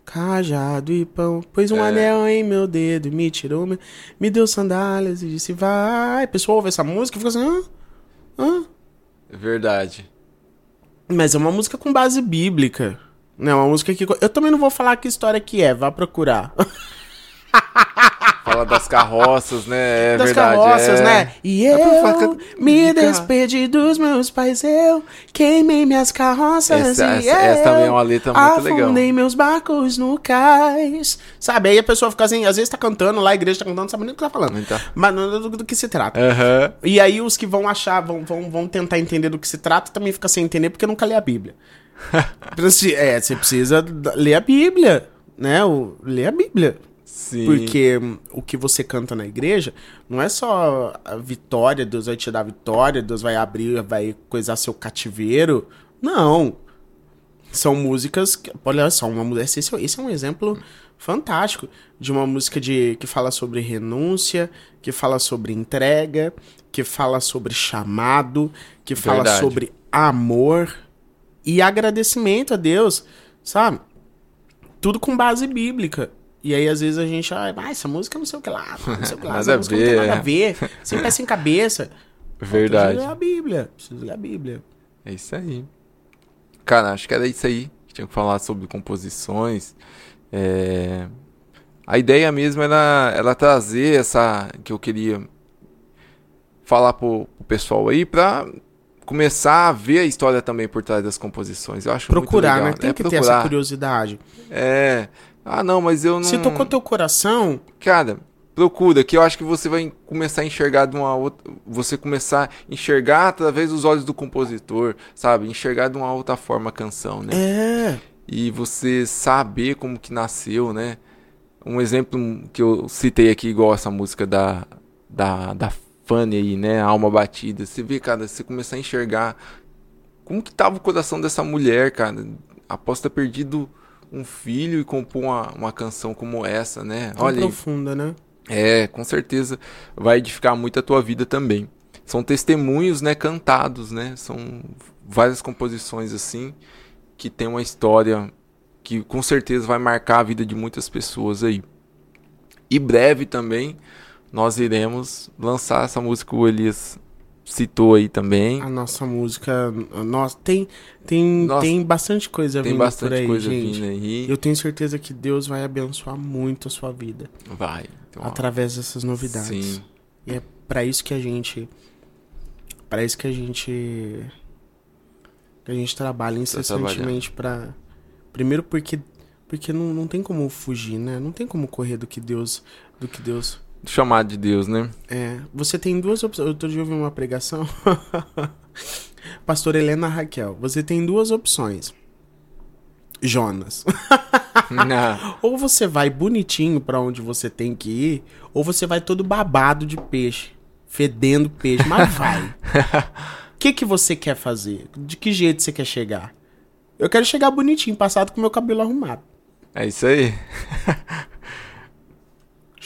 Cajado e pão. Pôs um É. anel em meu dedo e me tirou. Me, me deu sandálias e disse: Vai. A pessoa ouve essa música e fica assim: Hã? Hã? É verdade. Mas é uma música com base bíblica. Não, é uma música que. Eu também não vou falar que história que é, vá procurar. Fala das carroças, né? É das verdade. carroças, é. né? E eu me despedi dos meus pais, eu queimei minhas carroças Essa- e essa- essa também é uma letra muito legal. afundei meus barcos no cais. Sabe, aí a pessoa fica assim, às vezes tá cantando, lá a igreja tá cantando, não sabe nem o que tá falando. Então. Mas não do, do que se trata. Aham. E aí os que vão achar, vão, vão, vão tentar entender do que se trata, também fica sem entender porque nunca lê a Bíblia. É, você precisa ler a Bíblia, né? O, ler a Bíblia. Sim. Porque o que você canta na igreja não é só a vitória, Deus vai te dar vitória, Deus vai abrir, vai coisar seu cativeiro. Não. São músicas. Que, olha só, uma, esse, esse é- esse é um exemplo fantástico de uma música de, que fala sobre renúncia, que fala sobre entrega, que fala sobre chamado, que fala Verdade. sobre amor e agradecimento a Deus, sabe? tudo com base bíblica. E aí, às vezes, a gente, ah, essa música não sei o que lá, não sei o que lá, essa música não tem ver, nada a é. ver. Sem pé sem cabeça. Verdade. Preciso ler a Bíblia. Preciso ler a Bíblia. É isso aí. Cara, acho que era isso aí. que Tinha que falar sobre composições. É, A ideia mesmo era, era trazer essa. que eu queria falar pro, pro pessoal aí pra começar a ver a história também por trás das composições. Eu acho Procurar, né? Tem é, que ter procurar. essa curiosidade. É. Ah, não, mas eu não. Se tocou teu coração, Cara, procura, que eu acho que você vai começar a enxergar de uma outra. Você começar a enxergar através dos olhos do compositor, sabe? Enxergar de uma outra forma a canção, né? é. E você saber como que nasceu, né? Um exemplo que eu citei aqui, igual essa música da, da, da Fanny aí, né? Alma Batida. Você vê, cara, você começar a enxergar como que tava o coração dessa mulher, cara. Após ter perdido um filho e compor uma, uma canção como essa, né? Tão Olha profunda, né? é, com certeza vai edificar muito a tua vida também. São testemunhos, né, cantados, né? São várias composições assim que tem uma história que com certeza vai marcar a vida de muitas pessoas aí. E breve também nós iremos lançar essa música o Elias citou aí também. A nossa música. Nossa, tem, tem, Nossa, tem bastante coisa Tem vindo por bastante aí, coisa gente. vindo aí. Eu tenho certeza que Deus vai abençoar muito a sua vida Vai. Então, através dessas novidades. Sim. E é pra isso que a gente. Pra isso que a gente. Que a gente trabalha incessantemente pra. Primeiro porque. Porque não, não tem como fugir, né? Não tem como correr do que Deus. Do que Deus. Chamado de Deus, né? É. Você tem duas opções. Outro dia eu ouvi uma pregação. Pastor Helena Raquel. Você tem duas opções. Jonas. Não. Ou você vai bonitinho pra onde você tem que ir, ou você vai todo babado de peixe, fedendo peixe, mas vai. O que que você quer fazer? De que jeito você quer chegar? Eu quero chegar bonitinho, passado com meu cabelo arrumado. É isso aí.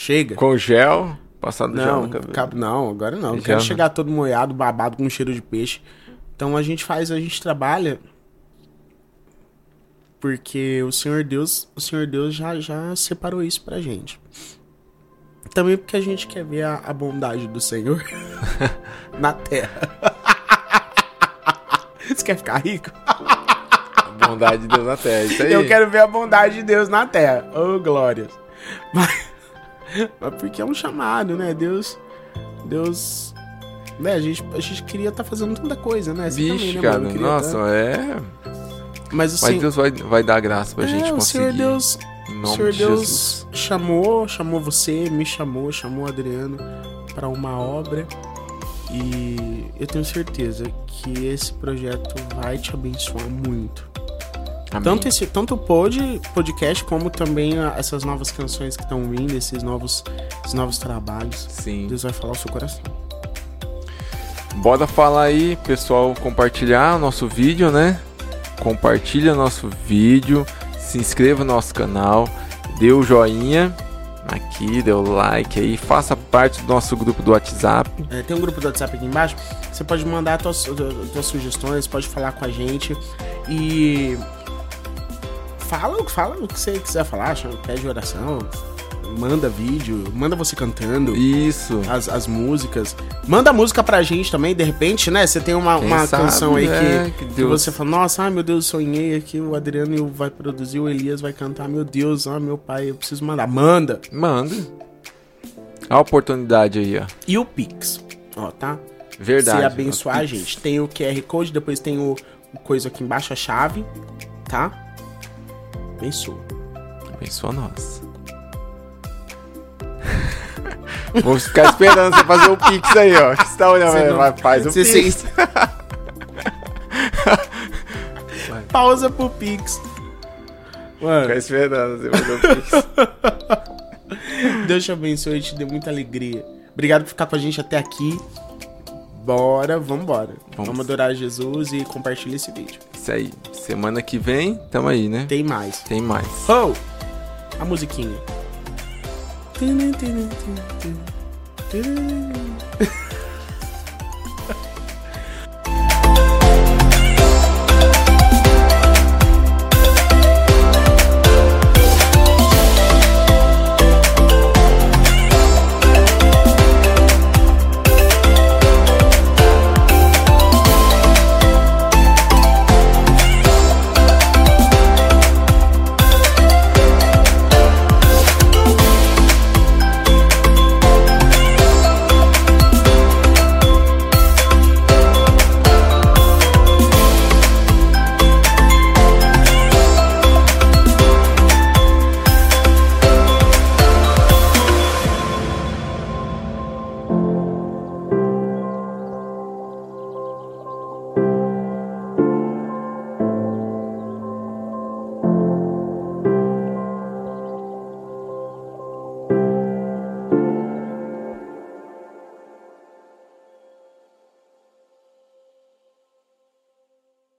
Chega. Com gel, passado gel Não, no cabelo. cab- não, agora não. Já quero não. chegar todo molhado, babado, com cheiro de peixe. Então a gente faz, a gente trabalha porque o Senhor Deus, o Senhor Deus já já separou isso pra gente. Também porque a gente quer ver a, a bondade do Senhor na terra. Você quer ficar rico? Bondade de Deus na terra. Isso aí. Eu quero ver a bondade de Deus na terra. Oh, glórias. Mas, mas porque é um chamado, né? Deus. Deus. Né, a gente, a gente queria estar fazendo tanta coisa, né? Você também, Vixe, né, cara. mano? Nossa, tá- é. Mas Mas assim. Deus vai, vai dar graça pra é, gente o conseguir. Senhor Deus. O Senhor de Deus Jesus. chamou, chamou você, me chamou, chamou o Adriano para uma obra. E eu tenho certeza que esse projeto vai te abençoar muito. Amém. Tanto, esse, tanto o pod, podcast como também a- essas novas canções que estão vindo, esses novos, esses novos trabalhos. Sim. Deus vai falar o seu coração. Bora falar aí, pessoal, compartilhar o nosso vídeo, né? Compartilha nosso vídeo, se inscreva no nosso canal, dê o joinha aqui, dê o like aí, faça parte do nosso grupo do WhatsApp. É, tem um grupo do WhatsApp aqui embaixo. Você pode mandar tuas sugestões, pode falar com a gente. E. Fala, fala o que você quiser falar, pede oração, manda vídeo, manda você cantando. Isso. As, as músicas. Manda música pra gente também, de repente, né? Você tem uma, Quem uma sabe, canção aí né, que, que que Deus- você fala, nossa, ai meu Deus, sonhei aqui, o Adriano vai produzir, o Elias vai cantar, meu Deus, ah, meu pai, eu preciso mandar. Manda! Manda. A oportunidade aí, ó. E o Pix, ó, tá? Verdade. Se abençoar a gente. Tem o QR Code, depois tem o, o coisa aqui embaixo, a chave, tá? Abençoa. Abençoa nós. Vamos ficar esperando você fazer o Pix aí, ó. Você tá olhando, Você vai, não- faz o Você- Pix. você- Pausa pro Pix. Mano, Ficar esperando você fazer o Pix. Deus te abençoe e te dê muita alegria. Obrigado por ficar com a gente até aqui. Bora, vambora. Vamos. Vamos adorar Jesus e compartilhar esse vídeo. Isso aí. Semana que vem, tamo aí, né? Tem mais. Tem mais. Oh! A musiquinha.